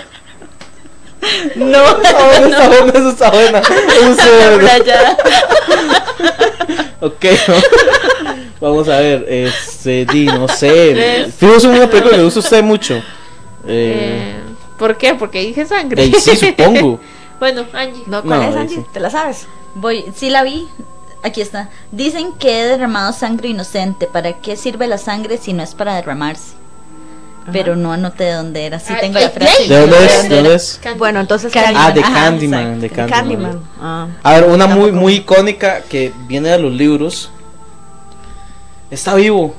No, Esa está buena, esa está buena. Eso está buena. Ok, ¿no? Vamos a ver, este, di, no sé. Fuimos en una película que me gusta a usted mucho. Eh, Eh, ¿Por qué? Porque dije sangre. eh, sí, supongo. bueno, Angie. No, ¿cuál No, es, Angie? sí. ¿Te la sabes? Voy, sí la vi. Aquí está. Dicen que he derramado sangre inocente. ¿Para qué sirve la sangre si no es para derramarse? Pero no anoté de dónde era. Sí Ah, tengo eh, la frase. ¿De dónde es? ¿De ¿Dónde es? Bueno, entonces Candyman. Ah, de Candyman, de De Candyman. Candyman. Ah. A ver, una muy, muy icónica que viene de los libros. Está vivo.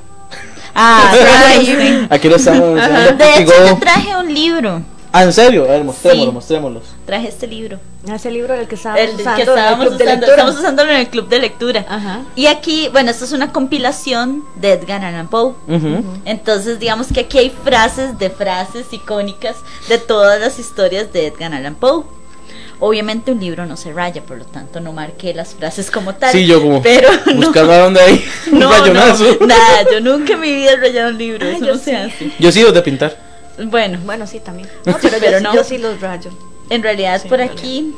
Ah. Aquí lo estamos mencionando. De hecho, yo traje un libro. Ah, ¿en serio? A ver, mostrémoslo, Sí. mostrémoslo. Traje este libro. Ese libro del que estábamos El usando que en el estábamos club usando. Estamos usándolo en el club de lectura. Ajá. Y aquí, bueno, esto es una compilación de Edgar Allan Poe. Entonces, digamos que aquí hay frases de frases icónicas de todas las historias de Edgar Allan Poe. Obviamente un libro no se raya, por lo tanto no marqué las frases como tal. Sí, yo como Pero no, buscando a dónde hay un no, rayonazo. no, nada, yo nunca en mi vida he rayado un libro, Ay, eso yo no se sí. hace. Yo sí los de pintar. Bueno, Bueno, sí, también. No, pero, Pero yo, no. yo sí los rayo. en realidad Sí, por en aquí,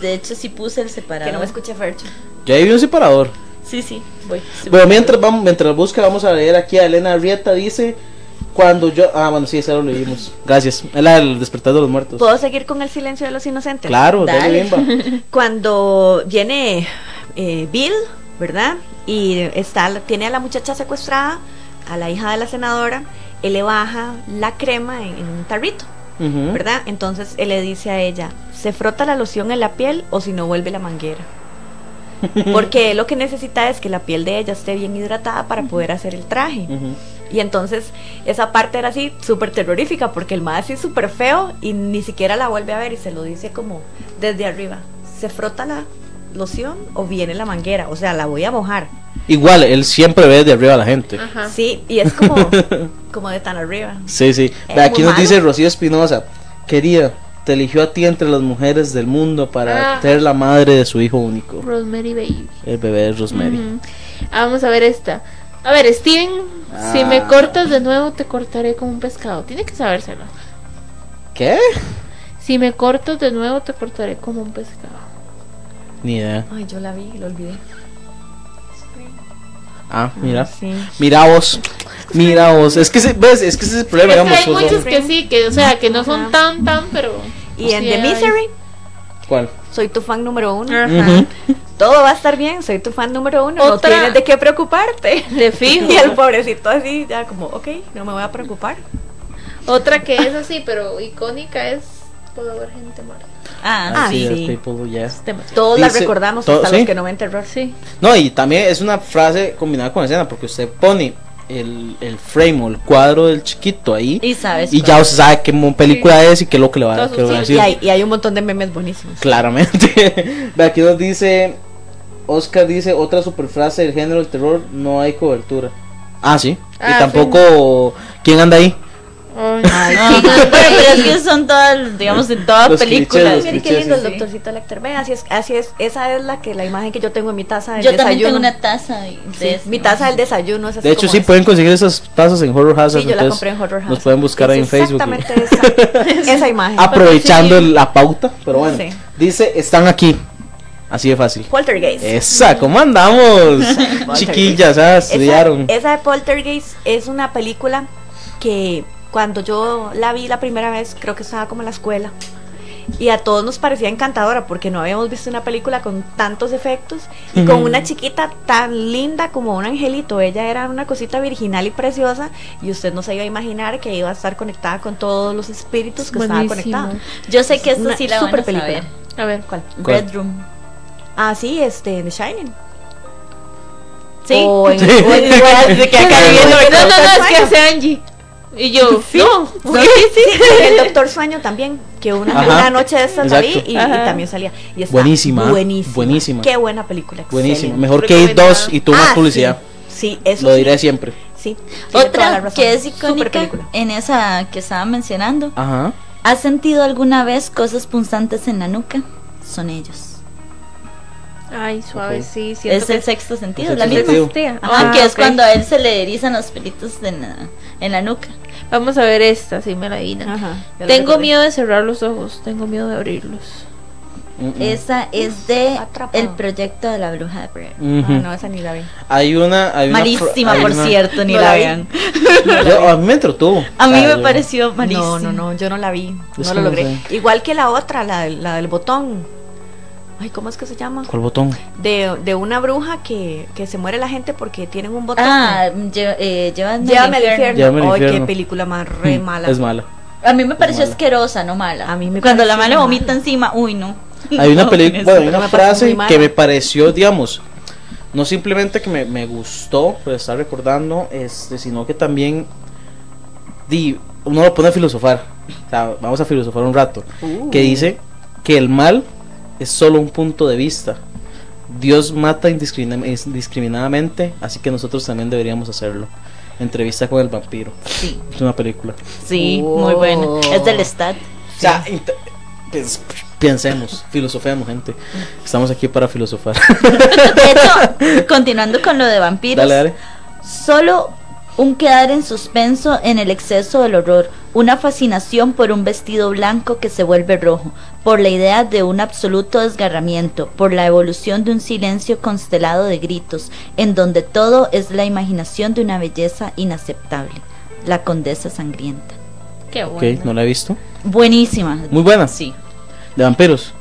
de hecho sí puse el separador. Que no me escuche Fercho. Ya ahí vi un separador. Sí, sí, voy. sí, Bueno, voy. mientras, vamos, mientras busca, vamos a leer aquí a Elena Rieta. Dice: Cuando yo. Ah, bueno, sí, esa lo leímos. Gracias. Es la del despertar de los muertos. ¿Puedo seguir con el silencio de los inocentes? Claro, dale, Dale. Cuando viene eh, Bill, ¿verdad? Y está, tiene a la muchacha secuestrada, a la hija de la senadora, él le baja la crema en, en un tarrito. ¿verdad? Entonces él le dice a ella, ¿se frota la loción en la piel o si no vuelve la manguera? Porque él lo que necesita es que la piel de ella esté bien hidratada para poder hacer el traje. Ujú. Y entonces esa parte era así súper terrorífica porque el más así súper feo y ni siquiera la vuelve a ver y se lo dice como desde arriba. ¿Se frota la loción o viene la manguera? O sea, la voy a mojar. Igual, él siempre ve de arriba a la gente. Ajá. Sí, y es como, como de tan arriba. Sí, sí. Es aquí nos dice. Rocío Espinosa: Querida, te eligió a ti entre las mujeres del mundo para Ah. ser la madre de su hijo único. Rosemary Baby. El bebé de Rosemary. Ah, vamos a ver esta. A ver, Steven, si Ah. me cortas de nuevo te cortaré como un pescado. Tiene que sabérselo. ¿Qué? Si me cortas de nuevo te cortaré como un pescado. Ni idea. Ay, yo la vi, lo olvidé. Ah, mira. Sí. Mira vos. Mira vos. Es que, se- ¿ves? Es que ese es el problema, Es que digamos. hay muchos que sí, que o sea, que no son tan, tan, pero... Y en The hay. Misery, ¿Cuál? soy tu fan número uno. Ajá. Todo va a estar bien, soy tu fan número uno. Otra- No tienes de qué preocuparte. De fijo. Y el pobrecito así, ya como, ok, no me voy a preocupar. Otra que es así, pero icónica es Puedo ver gente muerta. Ah, Ah, es, sí. people, yeah. Todos la recordamos, hasta sí. los que no ven terror. Sí. No, y también es una frase combinada con escena, porque usted pone el, el frame o el cuadro del chiquito ahí y sabes. y ya usted sabe qué película es y qué es lo que le va, a decir. Y hay, y hay un montón de memes buenísimos. Claramente. Aquí nos dice, Oscar dice, otra super frase del género del terror, no hay cobertura. Ah, sí. Ah, y tampoco, ¿quién anda ahí? Ay, Ah, bueno, pero es que son todas, digamos, en todas Los películas. Miren qué lindo el sí. doctorcito Lecter. Ve, así es, así es, esa es la que la imagen que yo tengo en mi taza del Yo también desayuno. tengo una taza de Sí, mi taza del desayuno es así De hecho, sí, esa. pueden conseguir esas tazas en Horror Hazard. Sí, yo la compré en Horror Nos House. pueden buscar ahí en Es Facebook. Exactamente esa, esa imagen. Aprovechando Sí. la pauta, pero bueno. Sí. Dice, están aquí. Así de fácil. Poltergeist. Esa, ¿cómo andamos? Chiquillas, ah, estudiaron. Esa, esa de Poltergeist es una película que cuando yo la vi la primera vez, creo que estaba como en la escuela. Y a todos nos parecía encantadora porque no habíamos visto una película con tantos efectos y con una chiquita tan linda como un angelito. Ella era una cosita virginal y preciosa y usted no se iba a imaginar que iba a estar conectada con todos los espíritus que estaban Buenísimo. conectados. Yo sé que esta Una sí la van a super película. saber. A ver. ¿Cuál? ¿Cuál? Red Room. Ah, sí, este, The Shining. Sí. O en, Sí. o en- o en- Se queda acá viendo No, no, no, es que hace Angie. Y yo, no. No, sí, sí, el Doctor Sueño también, que una, una noche de estas la vi y, y también salía. Y está Buenísima, Buenísima. buenísima. Qué buena película. Excelente. Mejor que It 2 y tú más Ah, publicidad. Sí, sí, eso Lo sí, diré siempre. Sí. Otra que es icónica en esa que estaba mencionando. Ajá. ¿Has sentido alguna vez cosas punzantes en la nuca? Son ellos. Ay, suave, Ok. sí. siento Es que el sexto sentido, Es la sexto misma. sentido. Ajá, Ah, que es cuando a él se le erizan los pelitos en la, en la nuca. Vamos a ver esta, si me la adivinan. Ajá, Tengo miedo de cerrar los ojos, tengo miedo de abrirlos. Mm, mm. Esa es de Atrapado. el proyecto de la bruja de Blair. Ujú. Ah, no, esa ni la vi. Hay una. Hay una Malísima, hay por una- cierto, ni No la la vean. Yo- a mí me entretuvo. A mí sea, me pareció malísima. No, no, no, yo no la vi. Es no lo logré. sé. Igual que la otra, la, la del botón. Ay, ¿cómo es que se llama? ¿Cuál botón? De, de una bruja que, que se muere la gente porque tienen un botón. Ah, lle- eh, llévame, Llévame al infierno. Llévame Ay, qué película más re mala. Es mala. A mí me pareció asquerosa, no mala. A mí me Cuando la mala mala. vomita encima, uy, no. Hay una película, bueno, hay una frase que me pareció, digamos, no simplemente que me, me gustó, por estar recordando, este, sino que también di, uno lo pone a filosofar. O sea, vamos a filosofar un rato. Que dice que el mal es solo un punto de vista. Dios mata indiscrimina- indiscriminadamente, así que nosotros también deberíamos hacerlo. Entrevista con el vampiro. Sí, Es una película. sí, Oh. muy buena. Es del Stat. O sea, pensemos, filosofemos, gente. Estamos aquí para filosofar. De hecho, continuando con lo de vampiros, dale, dale. solo un quedar en suspenso en el exceso del horror, una fascinación por un vestido blanco que se vuelve rojo, por la idea de un absoluto desgarramiento, por la evolución de un silencio constelado de gritos, en donde todo es la imaginación de una belleza inaceptable, la condesa sangrienta. Qué Ok, bueno. no la he visto. Buenísima. Muy buena. Sí. De vampiros.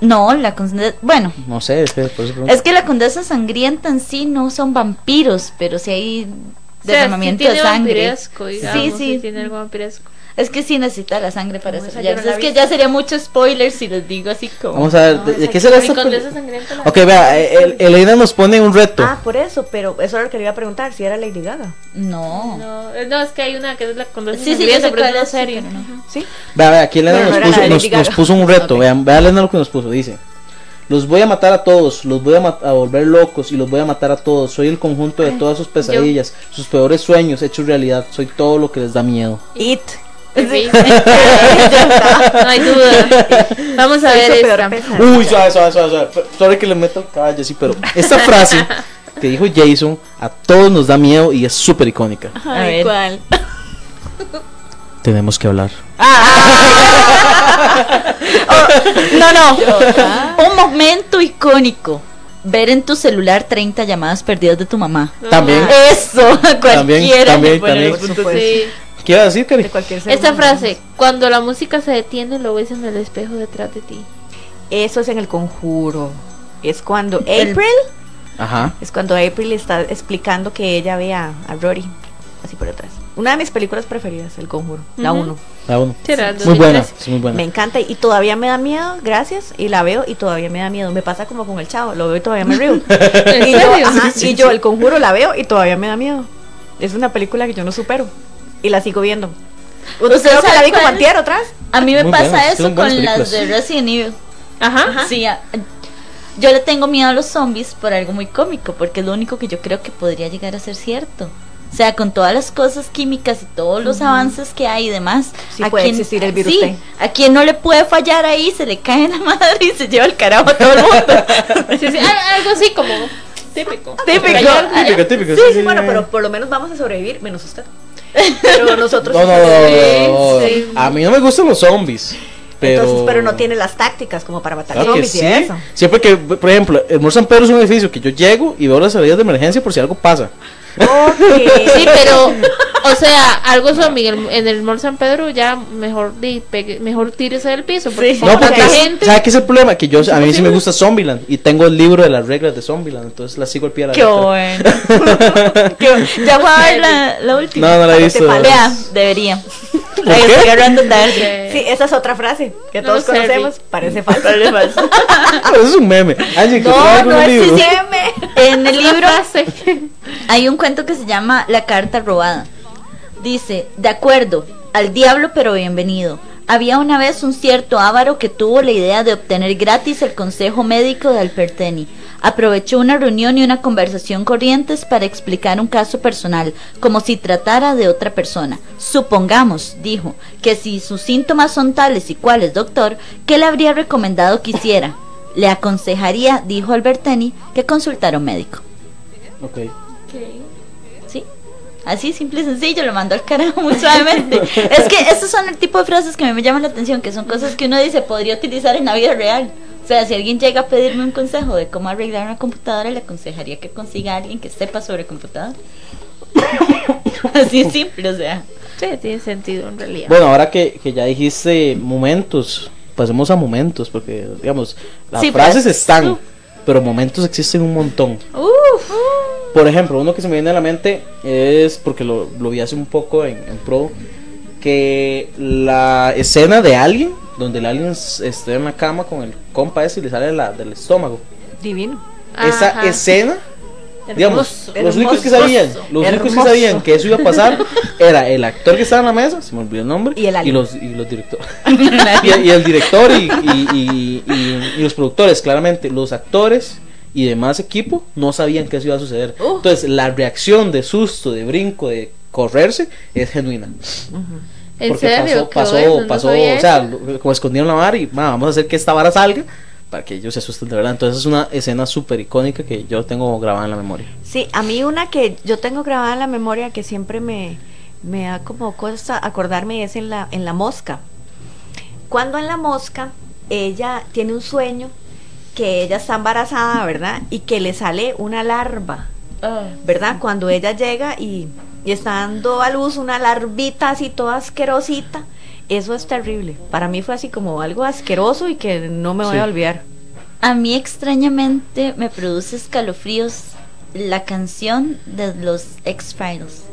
No, la condesa, bueno, No sé, es que por eso pregunto. es que la condesa sangrienta en sí no son vampiros, pero sí hay O sea, sí derramamiento tiene de sangre. vampiresco, digamos, sí, sí. tiene algo vampiresco. Es que sí necesita la sangre para la es que ya sería mucho spoiler si les digo así como. Vamos a ver, No, ¿de, de qué será la- Ok, vea, eh, el- Elena nos pone un reto. Ah, por eso, pero eso era lo que le iba a preguntar, si era Lady Gaga. No. No, eh, no, es que hay una que es la condesa Sí, sí, pero es sí, serie. ¿Sí? Vea, vea, aquí Elena nos puso, la nos, nos puso un reto. Vean, vea Elena lo que nos puso. Dice: Los voy a matar a todos, los voy a, volver locos y los voy a matar a todos. Soy el conjunto de todas sus pesadillas, sus peores sueños hechos realidad. Soy todo lo que les da miedo. It. Sí. no hay duda. Vamos a Soy ver esta. Uy, suave, suave, suave, suave. Sorry que le meto el caballo, sí, pero esta frase que dijo Jason a todos nos da miedo y es súper icónica. A Ay, ver. ¿cuál? Tenemos que hablar. No, no. Un momento icónico. Ver en tu celular 30 llamadas perdidas de tu mamá. También. Eso, a cualquiera. También, también, también. ¿Qué iba a decir, Cari? De Esta frase, cuando la música se detiene, lo ves en el espejo detrás de ti. Eso es en el conjuro. Es cuando El- April, Ajá. es cuando April está explicando que ella ve a, a Rory así por detrás. Una de mis películas preferidas, El Conjuro, la Ujú. 1. La uno. Sí, era el Muy buena, 2013. es muy buena. Me encanta y todavía me da miedo, gracias, y la veo y todavía me da miedo. Me pasa como con el chavo, lo veo y todavía me río. ¿En y yo, ajá, Sí, sí, y yo el conjuro la veo y todavía me da miedo. Es una película que yo no supero y la sigo viendo. ¿Usted Creo que la vi como antier vez. A mí me Muy pasa buenas, eso con las de Resident Evil. Ajá. Sí, a- yo le tengo miedo a los zombies por algo muy cómico, porque es lo único que yo creo que podría llegar a ser cierto. O sea, con todas las cosas químicas y todos los avances que hay y demás. Sí puede existir el virus Sí, T. a quien no le puede fallar ahí, se le cae la madre y se lleva el carajo a todo el mundo. Sí, sí, al- algo así como típico. Típico. Típico, típico. Sí, sí, bueno, pero por lo menos vamos a sobrevivir, menos usted. Pero nosotros No, no, no, no. Sí. A mí no me gustan los zombies. Pero... Entonces, pero no tiene las tácticas como para matar Claro zombies sí. y eso. Siempre que, por ejemplo, el Mall San Pedro es un edificio que yo llego y veo las salidas de emergencia por si algo pasa. Ok. Sí, pero, o sea, algo zombie en el, en el Mall San Pedro ya mejor di, pegue- mejor tírese del piso. Porque Sí. No, porque es- gente. ¿sabe qué es el problema? Que yo, a mí sí me gusta Zombieland y tengo el libro de las reglas de Zombieland, entonces la sigo al pie de la Qué letra. bueno. Qué bueno. Ya voy a ver la, la última. No, no la he visto. Vea, debería. ¿Por Ahí qué? estoy tarde. Sí, esa es otra frase que No todos conocemos. Parece falso. Pero es un meme. Angie, No, no es libro. En el libro hay un cuento que se llama La carta robada. Dice, de acuerdo, al diablo pero bienvenido. Había una vez un cierto avaro que tuvo la idea de obtener gratis el consejo médico de Alperteni. Aprovechó una reunión y una conversación corrientes para explicar un caso personal, como si tratara de otra persona. Supongamos, dijo, que si sus síntomas son tales y cuales, doctor, ¿qué le habría recomendado que hiciera? Le aconsejaría, dijo Alberteni, que consultara a un médico. Así, simple y sencillo, lo mandó al carajo muy suavemente. es que esos son el tipo de frases que a mí me llaman la atención, que son cosas que uno dice podría utilizar en la vida real. O sea, si alguien llega a pedirme un consejo de cómo arreglar una computadora, le aconsejaría que consiga a alguien que sepa sobre computadora. Así es simple, o sea. Sí, tiene sentido en realidad. Bueno, ahora que, que ya dijiste momentos, pasemos a momentos, porque, digamos, las Sí, frases pues. están, pero momentos existen un montón. Uf, Por ejemplo, uno que se me viene a la mente es, porque lo, lo vi hace un poco en, en Pro, que la escena de Alien, donde el Alien está en la cama con el compa ese y le sale la, del estómago. Divino. Esa Ajá. escena, digamos, Hermoso, los únicos que hermoso, sabían, los únicos que hermoso. sabían que eso iba a pasar era el actor que estaba en la mesa, se me olvidó el nombre, Y el alien. los, y los directores. y, y el director y, y- y- y- y los productores, claramente, los actores y demás equipo no sabían que eso iba a suceder. Uh. Entonces, la reacción de susto, de brinco, de correrse, es genuina. ¿En Porque serio? pasó, ¿Qué pasó? No pasó, o sea, como escondieron la vara y "Ma, vamos a hacer que esta vara salga para que ellos se asusten de verdad. Entonces es una escena súper icónica que yo tengo grabada en la memoria. Sí, a mí una que yo tengo grabada en la memoria que siempre me, me da como cosa acordarme es en la, en la mosca. Cuando en la mosca ella tiene un sueño que ella está embarazada, ¿verdad? Y que le sale una larva, ¿verdad? Cuando ella llega y, y está dando a luz una larvita así toda asquerosita. Eso es terrible. Para mí fue así como algo asqueroso y que no me voy Sí. a olvidar. A mí extrañamente me produce escalofríos la canción de los X-Files.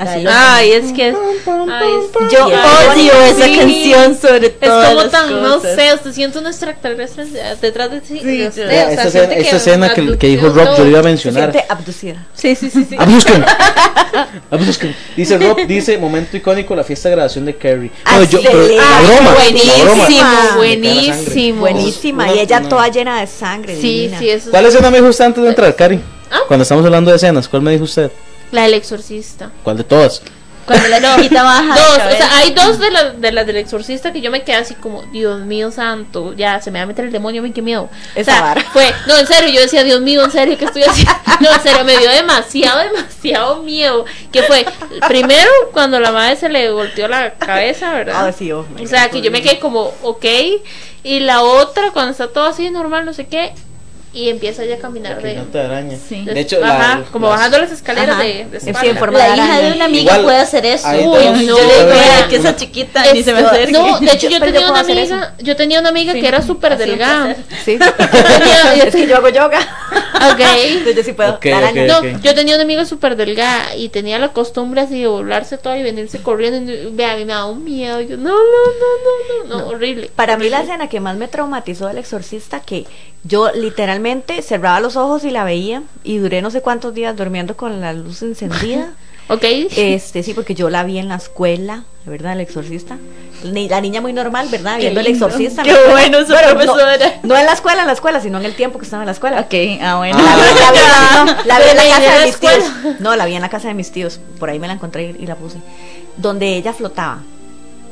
Así. Ay, es que. Ay, es- Yo es odio esa sí. canción sobre Es todo. como tan, no sé, usted siente un extraterrestre detrás de, sí, de usted. Vea, o sea, esta escena, siente esta escena que, que dijo Rob, yo iba a. Se mencionar. siente abducida. Sí, sí, sí. sí. Abduscan. Abduscan. Dice Rob, dice momento icónico la fiesta de graduación de Carrie. No, yo, pero la broma, buenísimo, la broma. buenísimo. Buenísima. Una- y ella una- toda llena de sangre. Sí, divina. sí, eso. ¿Cuál escena me dijo usted antes de entrar, Cari? Ah. Cuando estamos hablando de escenas, ¿cuál me dijo usted? La del exorcista. ¿Cuál de todas? Cuando la chiquita baja. de Dos, o sea, hay dos de las de las del exorcista que yo me quedé así como, Dios mío santo, ya se me va a meter el demonio, me qué miedo. Esa o sea, fue, no, en serio, yo decía, Dios mío, en serio, ¿qué estoy haciendo? No, en serio, me dio demasiado, demasiado miedo. Que fue, primero, cuando la madre se le volteó la cabeza, ¿verdad? Ah, sí, oh, O sea, que yo me quedé como, ok. Y la otra, cuando está todo así normal, no sé qué, y empieza ya a caminar de. Gigante de araña. Sí. De hecho, Ajá, la- como las- bajando las escaleras Ajá. de, de Sí, espalda. en forma La de hija de una amiga Igual, puede hacer eso. Uy, dos- yo le no, digo vea, que esa una- chiquita ni se me acerque. No, de hecho yo Pero tenía yo una amiga, yo tenía una amiga Sí, que era súper delgada. Sí. tenía- es que yo hago yoga. Ok. Entonces sí puedo. Ok, la araña. ok. No, yo tenía una amiga súper delgada y tenía la costumbre así de volarse toda y venirse corriendo. Y, vea, a mí me daba un miedo. Yo, no, no, no, no, no, no, horrible. Para mí la escena que más me traumatizó del exorcista que yo literalmente cerraba los ojos y la veía y duré no sé cuántos días durmiendo con la luz encendida. Ok. Este, sí, porque yo la vi en la escuela, ¿verdad? El exorcista. Ni- La niña muy normal, ¿verdad? Qué Viendo el exorcista. Qué bueno Bueno, profesora. No, no en la escuela, en la escuela, sino en el tiempo que estaba en la escuela. Ok, ah, bueno. La vi, la vi- no, la vi en la casa de mis escuela. tíos. No, la vi en la casa de mis tíos. Por ahí me la encontré y, la puse. Donde ella flotaba.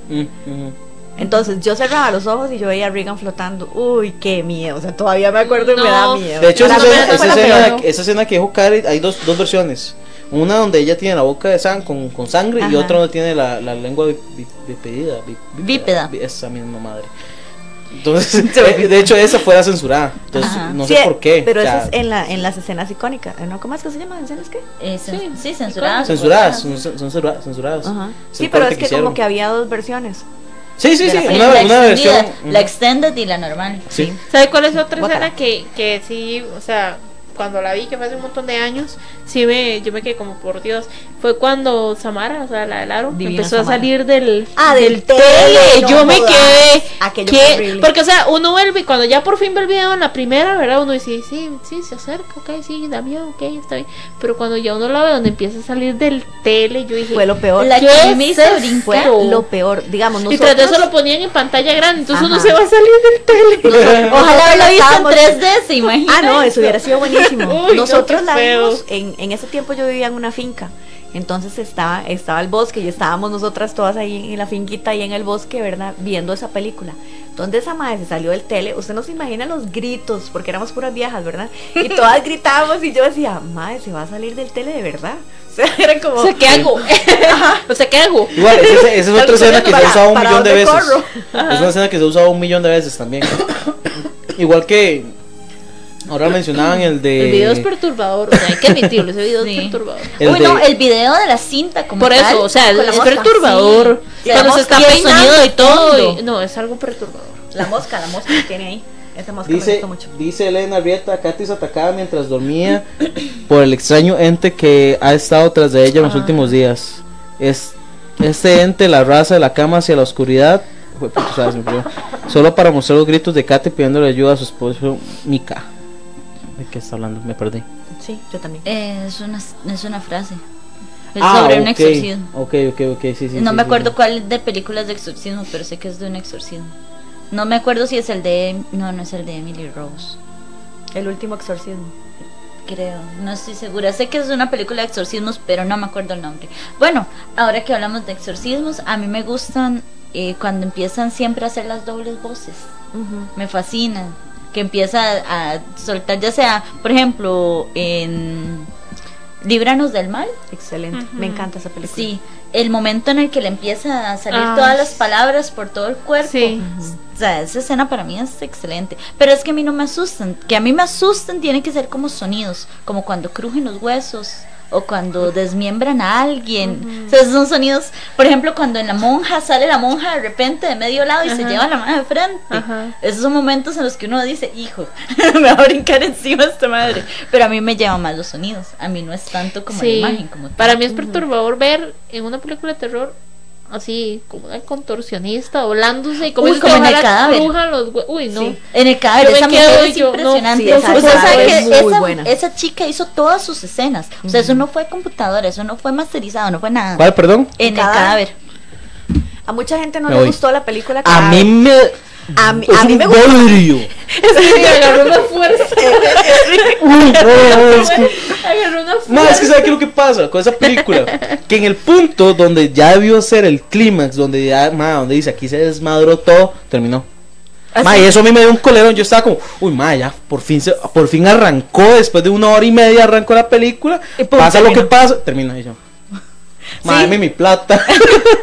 Mm, ujú. Entonces yo cerraba los ojos y yo veía a Regan flotando. Uy, qué miedo. O sea, todavía me acuerdo y me da miedo. De hecho, esa escena, esa esa que dijo Cari, hay dos, dos versiones. Una donde ella tiene la boca de sang con, con sangre y otra donde tiene la, la lengua bi- bi- bipedida. bi- Bípeda. Esa misma madre. Entonces, de hecho, esa fue la censurada. Entonces, Ajá. no Sí, sé por qué. Pero o sea, eso es en, la, en las escenas icónicas. ¿no? ¿Cómo es que se llaman? ¿Escenas qué? Eh, Sí, sí, censuradas. Censuradas, son, son censura- censuradas. Ajá. Sí, pero es que como que había dos versiones. Sí, sí, sí, una, la una versión. La extended y la normal. Sí. ¿Sabe cuál es otra escena que, que sí, o sea, cuando la vi, que fue hace un montón de años, sí me, yo me quedé como por Dios. Fue cuando Samara, o sea, la del aro, Divina empezó Samara. a salir del, Ah, del tele. tele, no yo me quedé. Horrible. Porque, o sea, uno ve el vi- cuando ya por fin ve el video en la primera, ¿verdad? Uno dice, sí, sí, se acerca, ok, sí, da miedo, ok, está bien. Pero cuando ya uno la ve donde empieza a salir del tele, yo dije, Fue lo peor. La ¿qué que a mí es me hizo esto? brincar. Fue lo peor. Digamos, Y nosotros... tras de eso lo ponían en pantalla grande, entonces uno Ajá. se va a salir del tele. Ojalá haberla visto en Estábamos- 3D, se imagina. Ah, no, eso hubiera sido buenísimo. Uy, Nosotros la vimos, en, en ese tiempo yo vivía en una finca. Entonces estaba, estaba el bosque y estábamos nosotras todas ahí en la finquita y en el bosque, ¿verdad? Viendo esa película. donde esa madre se salió del tele, usted no se imagina los gritos, porque éramos puras viejas, ¿verdad? Y todas gritábamos y yo decía, madre, se va a salir del tele de verdad. O sea, era como... O sea, ¿qué hago? o sea, ¿qué hago? Igual, esa, esa es otra escena que se ha usado un ¿Para millón de veces. corro? Es una escena que se ha usado un millón de veces también. Igual que ahora mencionaban el de El video es perturbador, o sea, hay que admitirlo, ese video Sí. es perturbador. el Uy, no, el video de la cinta como Por tal, eso, o sea, es mosca, perturbador. sí. Cuando se está y el peinando sonido y todo. y- no, es algo perturbador. La mosca, la mosca que tiene ahí. Esa mosca me Dice, gustó mucho. dice Elena Rieta, Katy es atacada mientras dormía por el extraño ente que ha estado tras de ella en los Ah. últimos días. Es, este ente la raza de la cama hacia la oscuridad. Me. Solo para mostrar los gritos de Katy pidiéndole ayuda a su esposo Mika. ¿De qué está hablando? Me perdí. Sí, yo también. Eh, es, una, es una frase. Es Ah, sobre un exorcismo. Ok, ok, ok, sí, sí. no sí, me sí, acuerdo sí. cuál de películas de exorcismo, pero sé que es de un exorcismo. No me acuerdo si es el de. No, no es el de Emily Rose. El último exorcismo. Creo, no estoy segura. Sé que es una película de exorcismos, pero no me acuerdo el nombre. Bueno, ahora que hablamos de exorcismos, a mí me gustan eh, cuando empiezan siempre a hacer las dobles voces. Me fascinan. Que empieza a, soltar, ya sea, por ejemplo, en Líbranos del Mal. Excelente. Me encanta esa película. Sí, el momento en el que le empieza a salir Ah, todas las palabras por todo el cuerpo. Sí. O sea, esa escena para mí es excelente. Pero es que a mí no me asustan. Que a mí me asustan tiene que ser como sonidos. Como cuando crujen los huesos. O cuando desmiembran a alguien. O sea, esos son sonidos. Por ejemplo, cuando en la monja sale la monja de repente de medio lado y se lleva la mano de frente. Ajá. Esos son momentos en los que uno dice, hijo, me va a brincar encima esta madre. Pero a mí me llevan más los sonidos. A mí no es tanto como Sí. la imagen. Como. Para mí es perturbador ver en una película de terror así como una contorsionista doblándose y como, Uy, es como en el cadáver. los Uy, no. Sí. En el cadáver, Yo esa mujer es yo, no, impresionante. sí, esa Usted escena sabe es que muy esa, buena. esa chica hizo todas sus escenas. O sea, eso no fue computadora, eso no fue masterizado, no fue nada. ¿Cuál, perdón? En el Cadáver. cadáver. A mucha gente no Me le voy. gustó la película. A mí me. A mí- es a mí un me bodrio. Sí, agarró una fuerza. Uy, no, es que- agarró una fuerza. No, es que ¿sabe qué es lo que pasa con esa película? Que en el punto donde ya debió ser el clímax, donde ya, ma, donde dice aquí se desmadró todo, terminó. Ma, y eso a mí me dio un colerón. Yo estaba como, uy, ma, ya por fin, se, por fin arrancó. Después de una hora y media arrancó la película. Y pum, pasa lo que pasa, termina y yo. Ma, Sí. dame mi plata.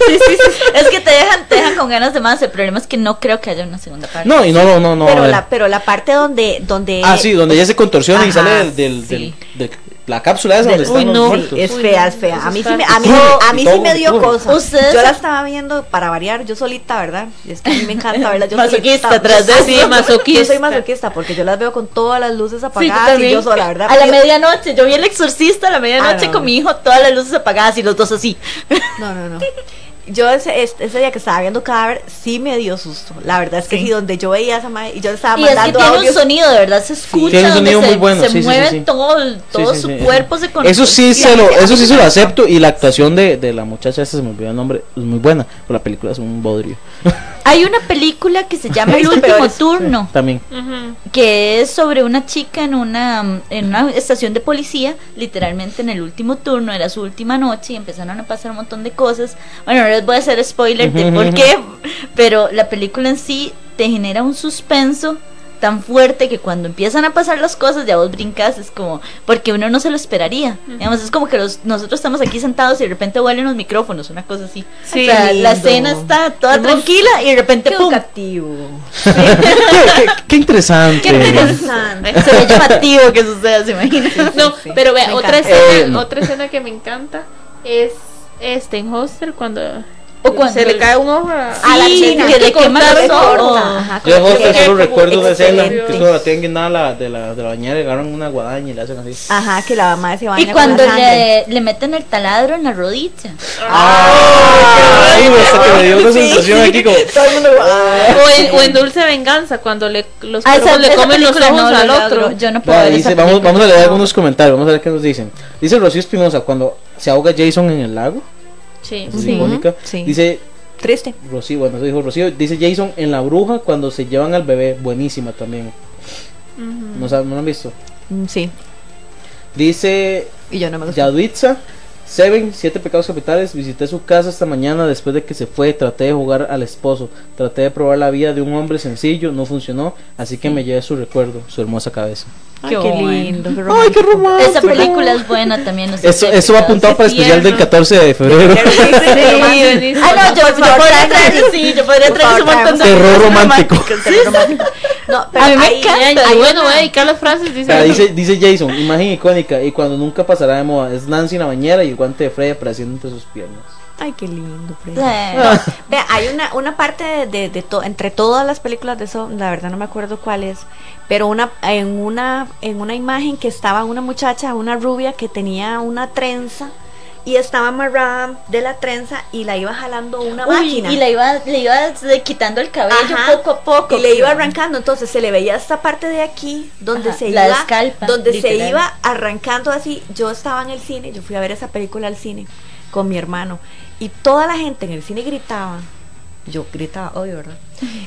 Sí, sí, sí. Es que te dejan, te dejan con ganas de más. El problema es que no creo que haya una segunda parte. no, y no, no, no, no. a pero, la, pero la parte donde. donde Ah, sí, donde ella se contorsiona y sale del, del, sí. del- de la cápsula esa donde están Uy, los no. muertos. Es fea, es fea. A mí sí me, a mí, a mí sí me dio todo. cosa. Ustedes- Yo la estaba viendo para variar, yo solita, ¿verdad? Y es que a mí me encanta verla. Yo Masoquista, solita. tras de Ah, sí, Yo masoquista. soy masoquista porque yo las veo con todas las luces Sí, yo apagadas y yo sola, ¿verdad? A la Yo- medianoche, yo vi el exorcista a la medianoche Ah, no, con mi hijo, todas las luces apagadas y los dos así. No, no, no. Yo ese, ese ese día que estaba viendo cadáver sí me dio susto. La verdad es que Sí. sí, donde yo veía a esa madre y yo le estaba Y es que mandando tiene un sonido, de verdad, se escucha. Tiene un sonido se, muy bueno, Se sí, sí, sí, mueve sí. todo, todo Sí, sí, su sí, cuerpo, se conecta. Eso sí, Y se lo, eso sí se lo acepto y la actuación de, de la muchacha esa se me olvidó el nombre, es muy buena, pero la película es un bodrio. Hay una película que se llama El Visto último turno. También. Que es sobre una chica en una en una estación de policía, literalmente en el último turno, era su última noche y empezaron a pasar un montón de cosas. Bueno, no les voy a hacer spoiler de por qué, pero la película en sí te genera un suspenso tan fuerte que cuando empiezan a pasar las cosas ya vos brincas, es como, porque uno no se lo esperaría. Digamos, es como que los, nosotros estamos aquí sentados y de repente vuelan los micrófonos, una cosa así. Sí. o sea, la Lindo. escena está toda Hemos- tranquila y de repente Qué ¡pum! educativo. qué, qué- qué interesante. Qué interesante. Se ve llamativo que suceda, se imagina. No, sí. pero vea, Me otra encanta. escena, Eh, no. otra escena que me encanta es este en Hostel cuando, O cuando se le el- cae un ojo a, a la Sí, chica, tiene que le quema. Ajá, Yo que- solo recuerdo de escena que solo tienen nada la, de la, de la bañera y agarran una guadaña y le hacen así. Ajá, que la mamá se baña Y con cuando la le, le meten el taladro en la rodilla. Ay, me- hasta que me dio una Sí, sensación sí. aquí como. Todo el mundo. ah. o, en, o en Dulce Venganza cuando le, los Ah, cuervos esa- le comen los ojos al la otro. Yo no puedo vamos, vamos a leer algunos comentarios, vamos a ver qué nos dicen. Dice Rocío Espinosa, cuando se ahoga Jason en el lago, Sí, es Sí. Dice Triste. Rocío, bueno, eso dijo Rocío. Dice Jason en la bruja cuando se llevan al bebé, buenísima también. ¿No, saben- ¿no lo han visto? Mm, Sí. Dice Y yo no me gusta. Seven, siete pecados capitales. Visité su casa esta mañana después de que se fue. Traté de jugar al esposo. Traté de probar la vida de un hombre sencillo. No funcionó. Así que me llevé su recuerdo, su hermosa cabeza. Ay, qué, lindo. Qué Ay, qué romántico. Esa película es buena también. No sé Eso, eso va apuntado para el especial del 14 de febrero. Sí, ah, no, yo, yo podría traer, sí, yo podría traer un montón de Terror romántico. No, pero A mí me ahí- encanta. Ay, bueno, voy a dedicar las frases. Dice, dice, dice Jason, imagen icónica y cuando nunca pasará de moda. Es Nancy en la bañera y el guante de Freddy apareciendo entre sus piernas. Ay, qué lindo, Freddy. Eh, Vea, hay una, una parte de, de, de to- entre todas las películas de eso, la verdad no me acuerdo cuál es, pero una en una en una imagen que estaba una muchacha, una rubia que tenía una trenza y estaba amarrada de la trenza y la iba jalando una Uy, máquina. y le iba, le iba quitando el cabello Ajá. poco a poco. y le iba arrancando, entonces se le veía esta parte de aquí donde Ajá, se la iba escalpa, donde se iba arrancando así. Yo estaba en el cine, yo fui a ver esa película al cine con mi hermano y toda la gente en el cine gritaba. Yo gritaba, obvio, ¿verdad?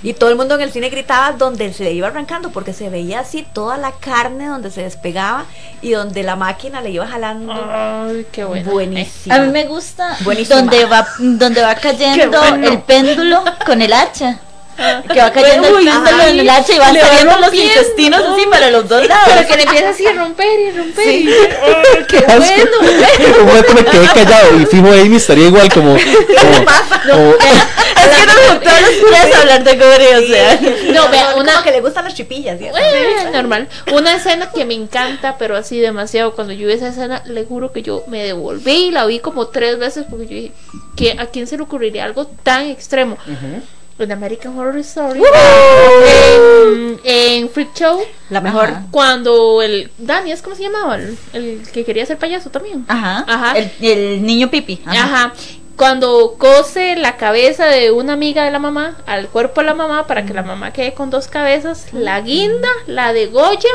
Y todo el mundo en el cine gritaba donde se le iba arrancando porque se veía así toda la carne donde se despegaba y donde la máquina le iba jalando. Ay, qué bueno. Buenísimo. A mí me gusta Buenísima. donde va donde va cayendo bueno. el péndulo con el hacha. Que va cayendo Uy, el en el hacha y van saliendo los intestinos así para los dos lados. Pero que le empieza así a romper y romper. y- Ay, qué asco. bueno. Un momento me quedé callado y fijo Amy estaría igual como. como- como- Es que nos juntó a los tres hablar de gore, o sea. No, vea, Como una que le gustan las chipillas. ¿sí? Normal. Una escena que me encanta, pero así demasiado. Cuando yo vi esa escena, le juro que yo me devolví y la vi como tres veces porque yo dije, ¿qué, ¿a quién se le ocurriría algo tan extremo? En American Horror Story, en, en Freak Show, La mejor. Ajá. cuando el Danny, ¿es cómo se llamaba? El, el que quería ser payaso también. Ajá. Ajá. El, el niño pipi. Ajá. Cuando cose la cabeza de una amiga de la mamá al cuerpo de la mamá para que la mamá quede con dos cabezas, la guinda, la degolla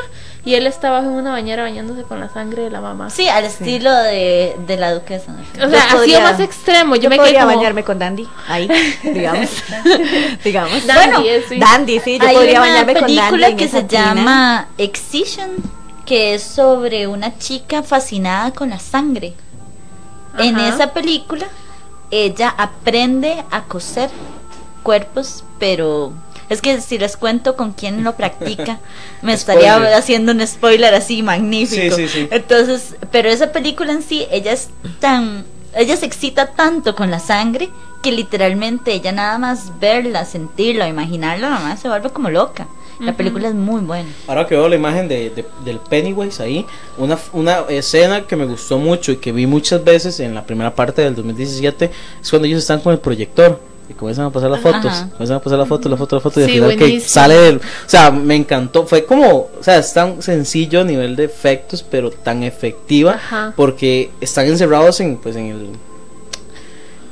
y él estaba en una bañera bañándose con la sangre de la mamá. Sí, al estilo de, de la duquesa. O Yo sea, ha sido más extremo. Yo, Yo me quedé podría como, bañarme con Dandy, ahí, digamos. digamos. Dandy, bueno, eh, sí. Dandy, sí, yo Hay podría una bañarme con Dandy. película en que esa se tina. llama Excision, que es sobre una chica fascinada con la sangre. En esa película, ella aprende a coser cuerpos, pero es que si les cuento con quién lo practica, me estaría Spoiler. haciendo un spoiler así magnífico. Sí, sí, sí. Entonces, pero esa película en sí, ella es tan, ella se excita tanto con la sangre que literalmente ella nada más verla, sentirla, imaginarla, nada más se vuelve como loca. La película es muy buena. Ahora que veo la imagen de, de- del Pennywise ahí, una, una escena que me gustó mucho y que vi muchas veces en la primera parte del 2017 es cuando ellos están con el proyector y comienzan a pasar las fotos, Ajá. comienzan a pasar la foto, la foto, la foto y al final que sale del... O sea, me encantó, fue como, o sea, es tan sencillo a nivel de efectos, pero tan efectiva Ajá. porque están encerrados en, pues, en el...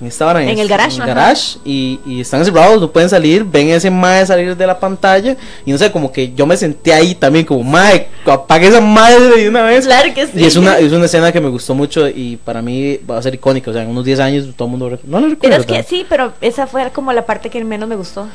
En, esta vara, En el garage. en el garage y, y están encerrados, no pueden salir, ven ese mae salir de la pantalla y no sé, como que yo me senté ahí también como mae, apague esa madre de una vez. Claro que sí. Y es una, es una escena que me gustó mucho y para mí va a ser icónica, o sea, en unos 10 años todo el mundo no lo Pero recuerda. es que sí, pero esa fue como la parte que menos me gustó.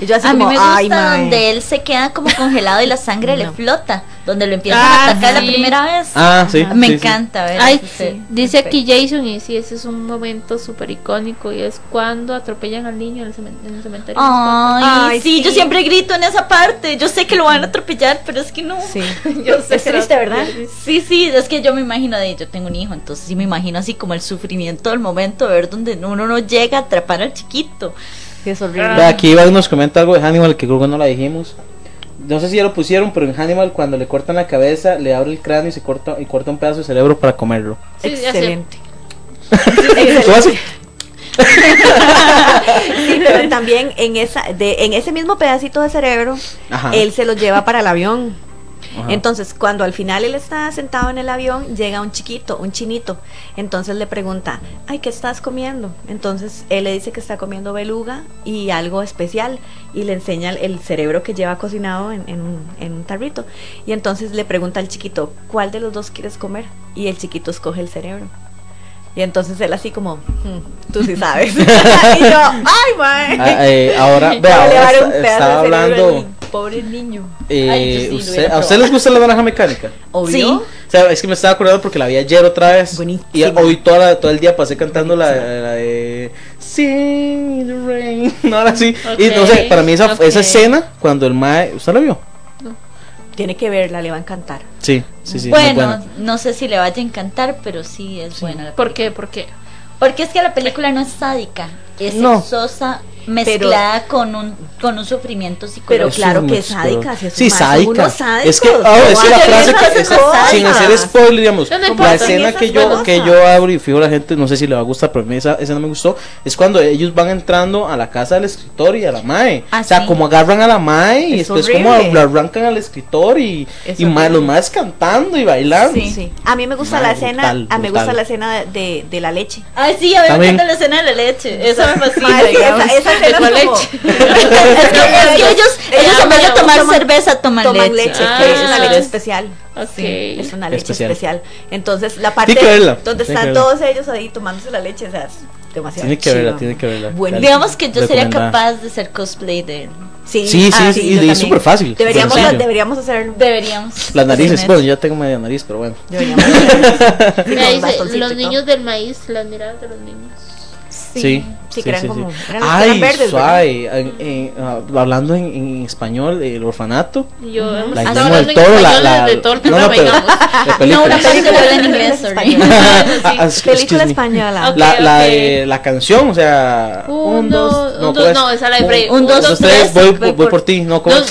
Y yo así A mí como, me gusta ay, mae. donde él se queda como congelado y la sangre le flota, donde lo empiezan Ah, a atacar sí. la primera vez. Ah, sí. me sí, sí. encanta ver Ay, sí. Dice aquí Jason y sí, ese es un momento súper icónico y es cuando atropellan al niño en el, cemen- en el cementerio. Ay, Ay, sí, sí. yo siempre grito en esa parte. Yo sé que lo van a atropellar, pero es que no. Sí. Yo sé Es triste, ¿verdad? Sí, sí, es que yo me imagino de yo tengo un hijo, entonces sí me imagino así como el sufrimiento del momento, ver donde uno no llega a atrapar al chiquito. Sí, es horrible. Ve, aquí Iván nos comenta algo de Hannibal que creo que no la dijimos. No sé si ya lo pusieron, pero en Hannibal cuando le cortan la cabeza, le abre el cráneo y se corta y corta un pedazo de cerebro para comerlo. Sí. Excelente. ¿Tú haces? Sí, pero también en esa, de, en ese mismo pedacito de cerebro, Ajá. él se lo lleva para el avión. Entonces, cuando al final él está sentado en el avión, llega un chiquito, un chinito. Entonces le pregunta, ay, ¿qué estás comiendo? Entonces él le dice que está comiendo beluga y algo especial. Y le enseña el, el cerebro que lleva cocinado en, en un, en un tarrito. Y entonces le pregunta al chiquito, ¿cuál de los dos quieres comer? Y el chiquito escoge el cerebro. Y entonces él así como, "Hmm, tú sí sabes. y yo, ay, mae. Ah, eh, ahora, vea, estaba hablando. Pobre niño. Eh, Ay, sí usted- ¿A usted les gusta la naranja mecánica? Obvio. Sí. O sea, es que me estaba acordando porque la vi ayer otra vez. Buenísima. Y hoy toda la- todo el día pasé cantando la, la de Sing in the Rain. No, ahora sí. Y no sé, Ok, para mí esa, ok. esa escena, cuando el Mae. ¿Usted la vio? Tiene que verla, le va a encantar. Sí, sí, sí. bueno, no sé si le vaya a encantar, pero sí es buena. la ¿Por película. qué? ¿Por qué? Porque es que la película no es sádica, es No. sexosa mezclada con un con un sufrimiento Pero psicológico. Eso claro que es sádica, si es Sí, sádica. Es que, No ah, es la frase que, sin hacer spoiler, digamos, No, no la escena que yo, que yo abro y fijo a la gente, no sé si le va a gustar, pero a mí esa escena me gustó, es cuando ellos van entrando a la casa del escritor y a la mae. Ah, o sea, sí. como agarran a la mae y Es después como la arrancan al escritor y, Es y mae- los maes cantando y bailando. Sí. Sí. A mí me gusta Mae, la escena, brutal, a mí me gusta la escena de, de, la leche. Ay, sí, a mí me encanta la escena de la leche. Esa me fascina. Mae, sí, digamos. esa, esa escena ¿Cuál es como- leche? es que, es ellos, ellos en vez de tomar toman- cerveza toman, toman leche. leche, Ah. que es una leche especial. Ok. Sí, es una leche Especial. especial. Entonces, la parte Tiene que verla, donde están todos ellos ahí tomándose la leche, o sea, es demasiado Tiene que verla, tiene que verla. Digamos que yo sería capaz de ser cosplay de él. Sí, Sí, sí, ah, sí, y- también. súper fácil, Deberíamos, deberíamos hacerlo. Deberíamos. Las narices, bueno, yo ya tengo media nariz, pero bueno. Deberíamos. Sí, dice, bastoncito los niños del maíz, las miradas de los niños. Sí, Sí, que eran como- eran- Ay, verdes, suave. en- en- ah, hablando en, en español, el orfanato. Yo hemos La del hablando en Toro, la, la, todo el no, programa, no, pero, digamos. de No, en inglés, sorry. Ah, ah, excuse Película española. La, la de la canción, o sea, un, dos, un, no, esa es la de Frey. un, dos, dos, tres, voy, por- ti, no, ¿cómo No?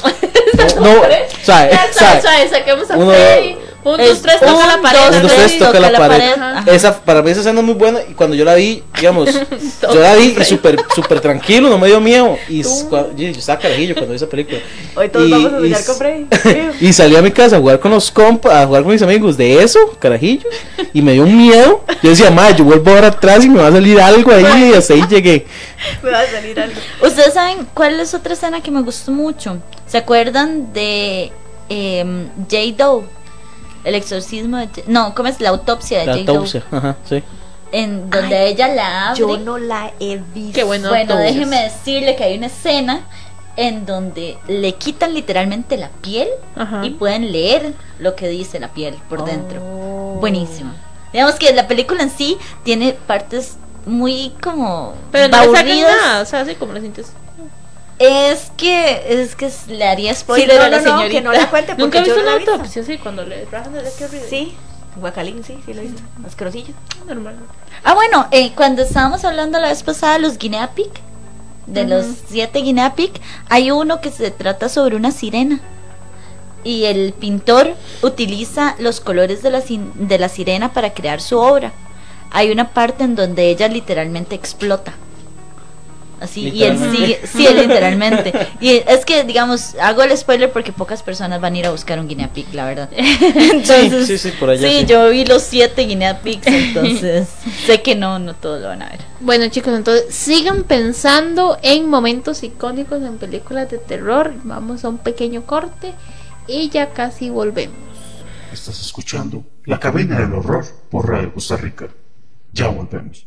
No, suave, suave, saquemos a Frey. Un, dos, Es tres, toca la pared. Un, dos, tres, toca la pared. Esa, para mí esa escena es muy buena y cuando yo la vi, digamos, yo la vi y súper súper tranquilo, no me dio miedo. Y yo, estaba carajillo cuando vi esa película. Hoy todos Y- vamos a s- con Freddy. Y salí a mi casa a jugar con los compas, a jugar con mis amigos de eso, carajillo. Y me dio un miedo. Yo decía, madre, yo vuelvo ahora atrás y me va a salir algo ahí. Y hasta ahí llegué. Me va a salir algo. Ustedes saben cuál es otra escena que me gustó mucho. ¿Se acuerdan de em, J. Doe? El exorcismo de No, ¿cómo es? La autopsia de La. Doe. autopsia, ajá, sí. En donde ella la abre. Yo no la he visto. Qué bueno. bueno, autopsias. déjeme decirle que hay una escena en donde le quitan literalmente la piel Ajá. y pueden leer lo que dice la piel por dentro. Oh. Buenísimo. Digamos que la película en sí tiene partes muy como Pero no le sacan nada, o sea, así como le sientes. Es que es que le haría Sí, spoiler no, a la no, no, señorita. que no la cuente porque Nunca he yo visto no la una autopsia, sí, cuando le rajan horrible. Sí, guacalín, sí, sí lo he visto. Asquerosillo. normal. Ah, bueno, eh, cuando estábamos hablando la vez pasada de los guinea pig, de los siete guinea pig, hay uno que se trata sobre una sirena. Y el pintor utiliza los colores de la, de la sirena para crear su obra. Hay una parte en donde ella literalmente explota. Así, y él Literalmente. sigue, sí, literalmente. Y es que, digamos, hago el spoiler porque pocas personas van a ir a buscar un guinea pig, la verdad. Entonces, sí, sí, por allá. Sí, sí. yo vi los siete guinea pigs, entonces sé que no, no todos lo van a ver. Bueno, chicos, entonces sigan pensando en momentos icónicos en películas de terror. Vamos a un pequeño corte y ya casi volvemos. Estás escuchando La Cabina del Horror por Radio Costa Rica. Ya volvemos.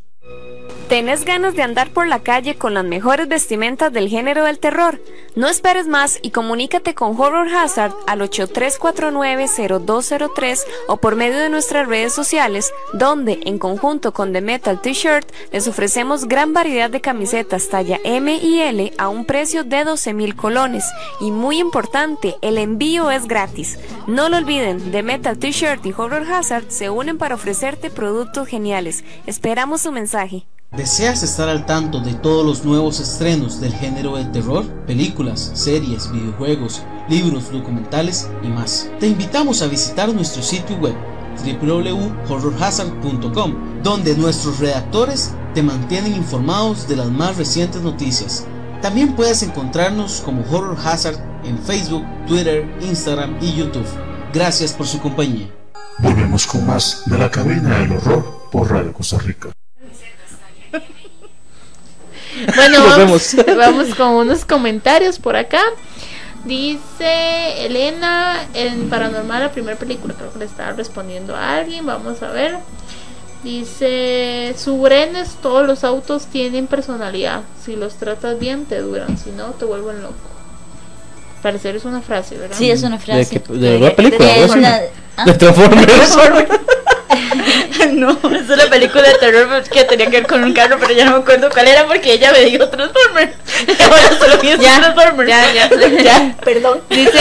¿Tenés ganas de andar por la calle con las mejores vestimentas del género del terror? No esperes más y comunícate con Horror Hazard al 8349-0203 o por medio de nuestras redes sociales, donde, en conjunto con The Metal T-Shirt, les ofrecemos gran variedad de camisetas talla M y L a un precio de 12 mil colones. Y muy importante, el envío es gratis. No lo olviden, The Metal T-Shirt y Horror Hazard se unen para ofrecerte productos geniales. Esperamos su mensaje. ¿Deseas estar al tanto de todos los nuevos estrenos del género del terror? Películas, series, videojuegos, libros, documentales y más. Te invitamos a visitar nuestro sitio web www.horrorhazard.com donde nuestros redactores te mantienen informados de las más recientes noticias. También puedes encontrarnos como Horror Hazard en Facebook, Twitter, Instagram y YouTube. Gracias por su compañía. Volvemos con más de La Cabina del Horror por Radio Costa Rica. Bueno, Nos vamos, vemos. vamos con unos comentarios por acá. Dice Elena en Paranormal, la primera película, creo que le estaba respondiendo a alguien. Vamos a ver. Dice, su Brenes, todos los autos tienen personalidad. Si los tratas bien, te duran. Si no, te vuelven loco. parecer es una frase, ¿verdad? Sí, es una ¿De, frase. qué- de película? De- así? una- ah. ¿De Transformers? no, es una película de terror que tenía que ver con un carro, pero ya no me acuerdo cuál era porque ella me dijo Transformers. Ahora solo pienso en Transformers. Ya, ya, Ya. Perdón. Dice,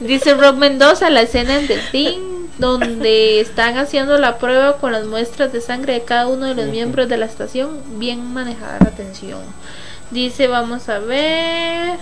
dice Rob Mendoza, la escena en The Thing, donde están haciendo la prueba con las muestras de sangre de cada uno de los miembros de la estación, bien manejada la tensión. Dice, vamos a ver.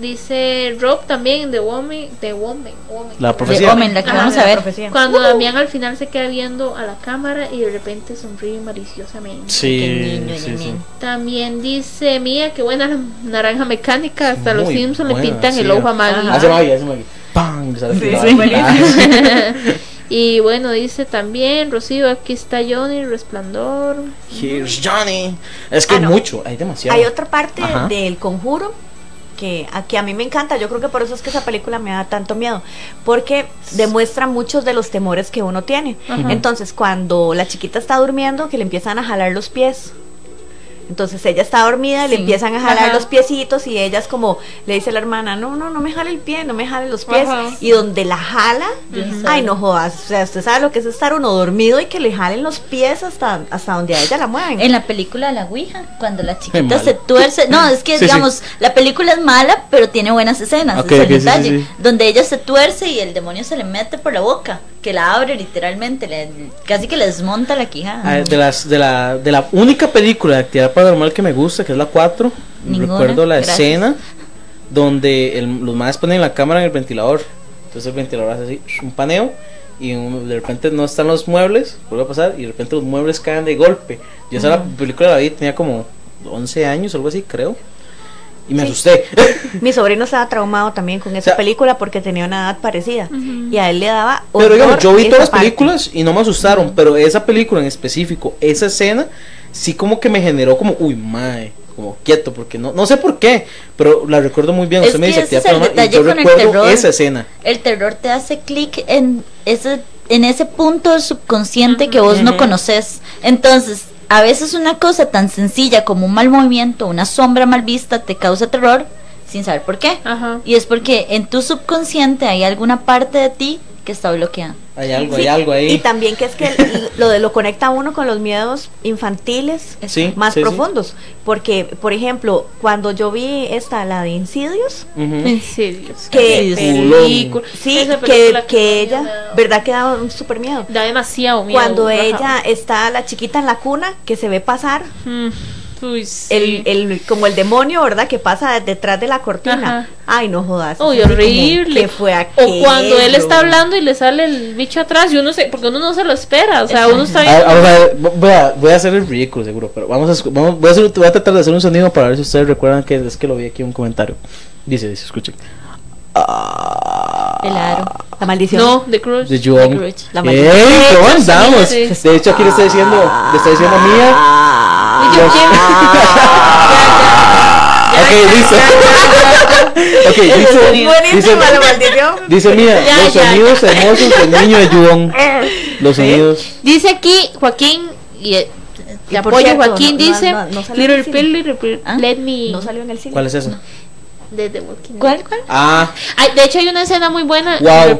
Dice Rob también The Woman, The Woman, Woman. La De profecía. Omen, la que vamos de a ver. profecía. Cuando Damián al final se queda viendo a la cámara y de repente sonríe maliciosamente. Sí, niño, sí, sí. niño. También dice Mía, qué buena la naranja mecánica. Hasta los Simpsons le pintan sí. el ojo a Maggie. Hace magia, hace magia. ¡Pam! Buenísimo. y bueno, dice también Rocío, aquí está Johnny, Resplandor. Here's Johnny. Es que Ah, hay no. mucho, hay demasiado. Hay otra parte Ajá. del conjuro que a, que a mí me encanta. Yo creo que por eso es que esa película me da tanto miedo. Porque demuestra muchos de los temores que uno tiene. Entonces, cuando la chiquita está durmiendo, que le empiezan a jalar los pies. Entonces ella está dormida y le Sí. empiezan a jalar Ajá. los piecitos y ella es como, le dice a la hermana, no, no, no me jale el pie, no me jale los pies. Ajá. Y donde la jala, Dios ay no jodas, o sea, usted sabe lo que es estar uno dormido y que le jalen los pies hasta, hasta donde a ella la mueven. En la película de La Ouija, cuando la chiquita se tuerce. No, es que, Sí, sí. digamos, la película es mala, pero tiene buenas escenas. Ok, es el ok, sí, sí, detalle. sí. Donde ella se tuerce y el demonio se le mete por la boca. Que la abre literalmente. le- casi que le desmonta la quijada. Ah, de, las, de, la, de la única película de actividad paranormal que me gusta, que es la 4, Ninguna, recuerdo la gracias. escena donde el- los madres ponen la cámara en el ventilador. Entonces el ventilador hace así, un paneo y un- de repente no están los muebles, vuelve a pasar y de repente los muebles caen de golpe. Yo esa la película la vi, tenía como 11 años, algo así, creo. Y me Sí. asusté. Mi sobrino estaba traumado también con esa sea- película porque tenía una edad parecida y a él le daba Pero digamos, yo vi todas las parte. películas y no me asustaron, pero esa película en específico, esa escena, sí como que me generó como, uy, mae, como quieto, porque no, no sé por qué, pero la recuerdo muy bien. Es Usted me que dice ese es el yo el recuerdo terror. esa escena. El terror te hace clic en ese, en ese punto del subconsciente que vos no conoces. Entonces, a veces una cosa tan sencilla como un mal movimiento, una sombra mal vista, te causa terror sin saber por qué. Ajá. Y es porque en tu subconsciente hay alguna parte de ti que está bloqueada. Hay algo, Sí, hay algo ahí. Y también que es que lo de lo conecta a uno con los miedos infantiles Sí, más sí, sí. profundos. Porque, por ejemplo, cuando yo vi esta, la de Insidious, Ujú. En serio. que película. sí, que, que me ella, da- ¿verdad? Que daba un súper miedo. Da demasiado miedo. Cuando ajá. ella está la chiquita en la cuna, que se ve pasar Mm, Uy, sí. el, el, como el demonio, ¿verdad? Que pasa detrás de la cortina. Ajá. Ay, no jodas. Uy, como, horrible. ¿Qué fue O cuando él está hablando y le sale el bicho atrás y uno se, porque uno no se lo espera, o sea, uno está A- bien. vamos a ver, voy, a, voy a hacer el ridículo seguro, pero vamos a, vamos, voy, a hacer- voy a tratar de hacer un sonido para ver si ustedes recuerdan que es que lo vi aquí en un comentario. Dice, dice, escuchen. El aro. La maldición. No, The Cruz. De Joan. Grudge. La ¡Ey! maldición. ¿Cómo andamos? sí. De hecho, aquí le está diciendo, le está diciendo a Mía. Y yo quiero- Ok, dice. ok, dice. dice, Buenísima la maldición. dice Mía, Ya, los ya, sonidos hermosos del niño de Juon. Los sonidos. Dice aquí Joaquín y eh, Y te apoyo Joaquín no- dice no- no Little. Pill, Little Pill, ¿Ah? Let Me No salió en el cine. ¿Cuál es eso? De The Walking Dead. ¿Cuál, cuál? Ah, Ay, de hecho hay una escena muy buena Wow.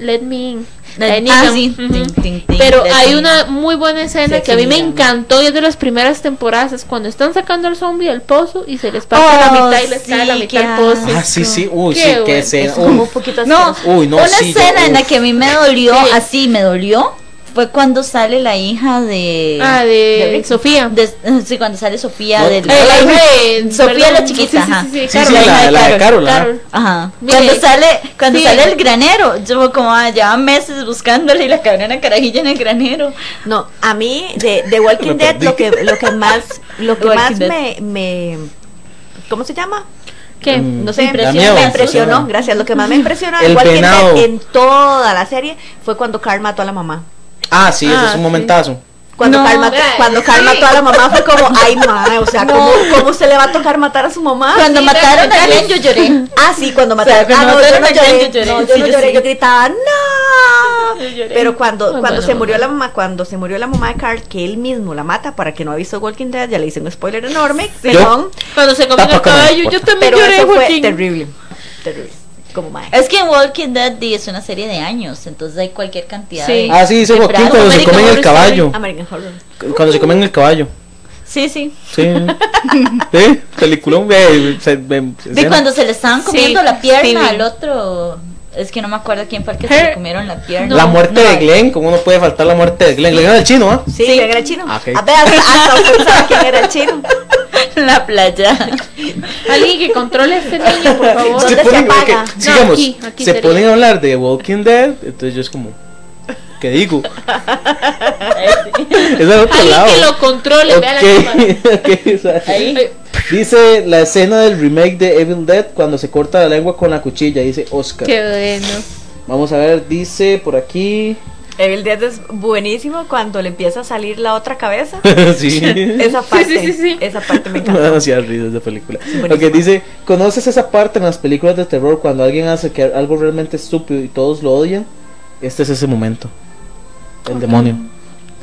Let, Me In. La Ah, sí. Ting, ting, Pero hay me una muy buena escena Sexy que a mí me encantó y es de las primeras temporadas, es cuando están sacando al zombie del pozo y se les pasa la Oh, mitad y les cae la sí, mitad al pozo. ah, sí, sí. Uy, Qué sí, bueno. qué escena. Es como Uy. un poquito No. Uy, no, una sí, yo- escena en la que a mí me dolió, Sí. así me dolió, fue cuando sale la hija de... Ah, de. Sofía. de- sí, cuando sale Sofía No, del... Eh, la hija de- Sofía la chiquita, sí, ajá. Sí, Carol. la, la de Carol, ajá. Carol. Ajá. Mire, Cuando sale, cuando sí. sale el granero, yo como ah, llevan meses buscándole y la cabrona carajilla en el granero. No, a mí de, de Walking Dead lo que lo que más lo que más me, me ¿cómo se llama? ¿Qué? Mm, No sé, da me impresionó, gracias. Lo que más me impresionó de venado. Dead en toda la serie fue cuando Carl mató a la mamá. Ah, sí, ese Ah, es un sí. momentazo. Cuando, No, vea, cuando Carl sí. mató a la mamá fue como, ay, ma, o sea, ¿cómo, ¿cómo se le va a tocar matar a su mamá? Cuando Sí, mataron a Glenn yo lloré. Ah, sí, cuando mataron. ah, no, yo no a lloré. yo lloré, No, yo sí, no yo lloré, sí. yo gritaba, ¡No! Yo lloré. Pero cuando, cuando bueno, se murió la mamá, cuando se murió la mamá de Carl, que él mismo la mata para que no ha visto Walking Dead, ya le hice un spoiler enorme, perdón. Cuando se comió el caballo, yo también Pero lloré, eso fue Joaquín. terrible. Terrible. Como mae. Es que Walking Dead es una serie de años, entonces hay cualquier cantidad Sí. de. Ah, sí, dice Joaquín cuando se comen el caballo. American Horror. Cuando se comen el caballo. Sí, sí. Sí. ¿Sí? Peliculón, ve, se- ve- De cuando se le estaban Sí, comiendo la pierna sí, al otro. Es que no me acuerdo quién fue el que se Her- le comieron la pierna. La muerte No, de Glenn, ¿cómo no puede faltar la muerte de Glenn? Glenn era el chino, ¿ah? Sí, ¿quién era el chino? Ah. A ver, hasta, hasta usted sabe quién era el chino. la playa. Alguien que controle a este niño, por favor. ¿Dónde se ponen, apaga? sigamos, aquí- aquí se sería. ponen a hablar de Walking Dead, entonces yo es como, ¿qué digo? es al otro Alguien lado. que lo controle, vea la cámara. Ahí. Dice la escena del remake de Evil Dead cuando se corta la lengua con la cuchilla, dice Oscar. Qué bueno. Vamos a ver, dice por aquí. Evil Dead es buenísimo cuando le empieza a salir la otra cabeza. sí. Esa parte, sí, sí. esa parte me encanta. demasiadas risas de película. buenísima. Ok, dice, ¿conoces esa parte en las películas de terror cuando alguien hace que algo realmente estúpido y todos lo odian? Este es ese momento. El demonio.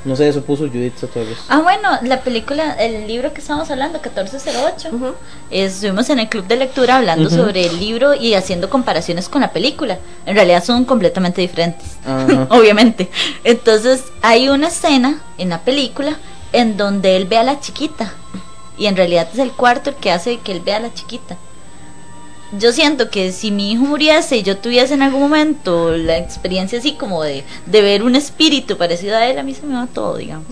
No sé, eso puso Judith Sotoros. Ah, bueno, la película, el libro que estamos hablando, 1408, Ujú. estuvimos en el club de lectura hablando sobre el libro y haciendo comparaciones con la película. En realidad son completamente diferentes, Ajá. obviamente. Entonces, hay una escena en la película en donde él ve a la chiquita y en realidad es el cuarto el que hace que él vea a la chiquita. Yo siento que si mi hijo muriese y yo tuviese en algún momento la experiencia así como de, de ver un espíritu parecido a él, a mí se me va todo, digamos.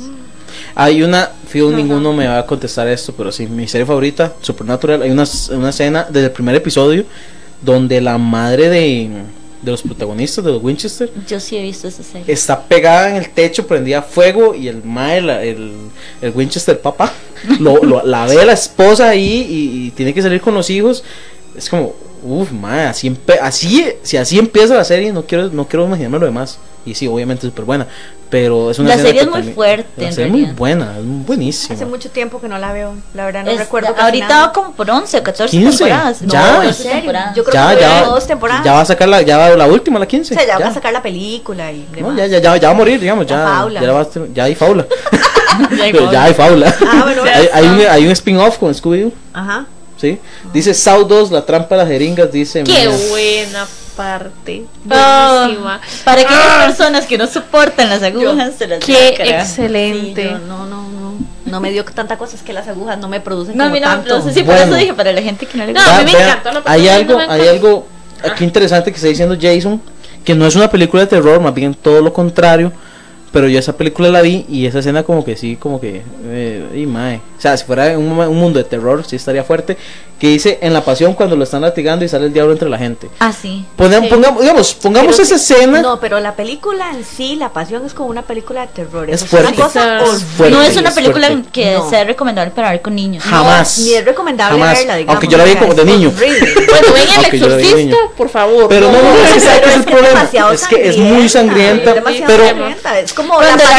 Hay una, fijo, ninguno me va a contestar esto, pero sí, mi serie favorita, Supernatural, hay una, una escena desde el primer episodio donde la madre de, de los protagonistas de los Winchester Yo sí he visto esa serie. está pegada en el techo, prendía fuego y el mae, la- el, el Winchester papá, lo, lo- la ve la esposa ahí y, y tiene que salir con los hijos. Es como, uff, mae, así, así, si así empieza la serie, no quiero, no quiero imaginarme lo demás. Y sí, obviamente es súper buena, pero es una La serie que es muy también- fuerte, La serie es muy buena, es buenísima. Hace mucho tiempo que no la veo. La verdad no Es- recuerdo. casi ahorita nada. va como por 11 o 14 15, temporadas. ya. No, ¿En 12 serio? temporadas. Yo creo ya, que ya, dos temporadas. ya va a sacar la, ya va la última, la 15. O sea, ya, ya. van a sacar la película y No, demás. ya, ya, ya, ya va a morir, digamos, ya, faula. ya, la va a ya hay faula. Ya hay Pero ya hay faula. Ah, bueno, hay, hay un, hay un spin-off con Scooby-Doo, Ajá. ¿Sí? Dice Saw 2, la trampa de las jeringas, dice... Qué mira. buena parte. Ah, Buenísima. Para aquellas personas que no soportan las agujas, se las Qué excelente. Sí, yo no, no, no. No me dio tanta cosa, es que las agujas no me producen No, como no me tanto. produce. Sí, por Bueno. eso dije, para la gente que no le No, gusta. a mí me Vea, encantó la Hay algo, no hay algo aquí interesante que está diciendo Jason, que no es una película de terror, más bien todo lo contrario. Pero yo esa película la vi y esa escena como que sí, como que... Eh, y mae. O sea, si fuera un, un mundo de terror, sí estaría fuerte. Que dice, en la pasión cuando lo están latigando y sale el diablo entre la gente. Ah, sí. Pongamos, digamos, pongamos Pero esa sí- escena. No, pero la película en sí, La Pasión, es como una película de terror. Es Eso una fuerte. cosa Es fuerte, no es una película fuerte. que No. sea recomendable para ver con niños. Jamás. Ni es recomendable Jamás. verla, digamos. Aunque yo la vi como de niño. Bueno, ven el exorcista, por favor. Pero no, no, es que ¿sabe Pero qué es el es que es problema? demasiado Es que es muy sangrienta, Es demasiado pero sangrienta. Es como Cuando la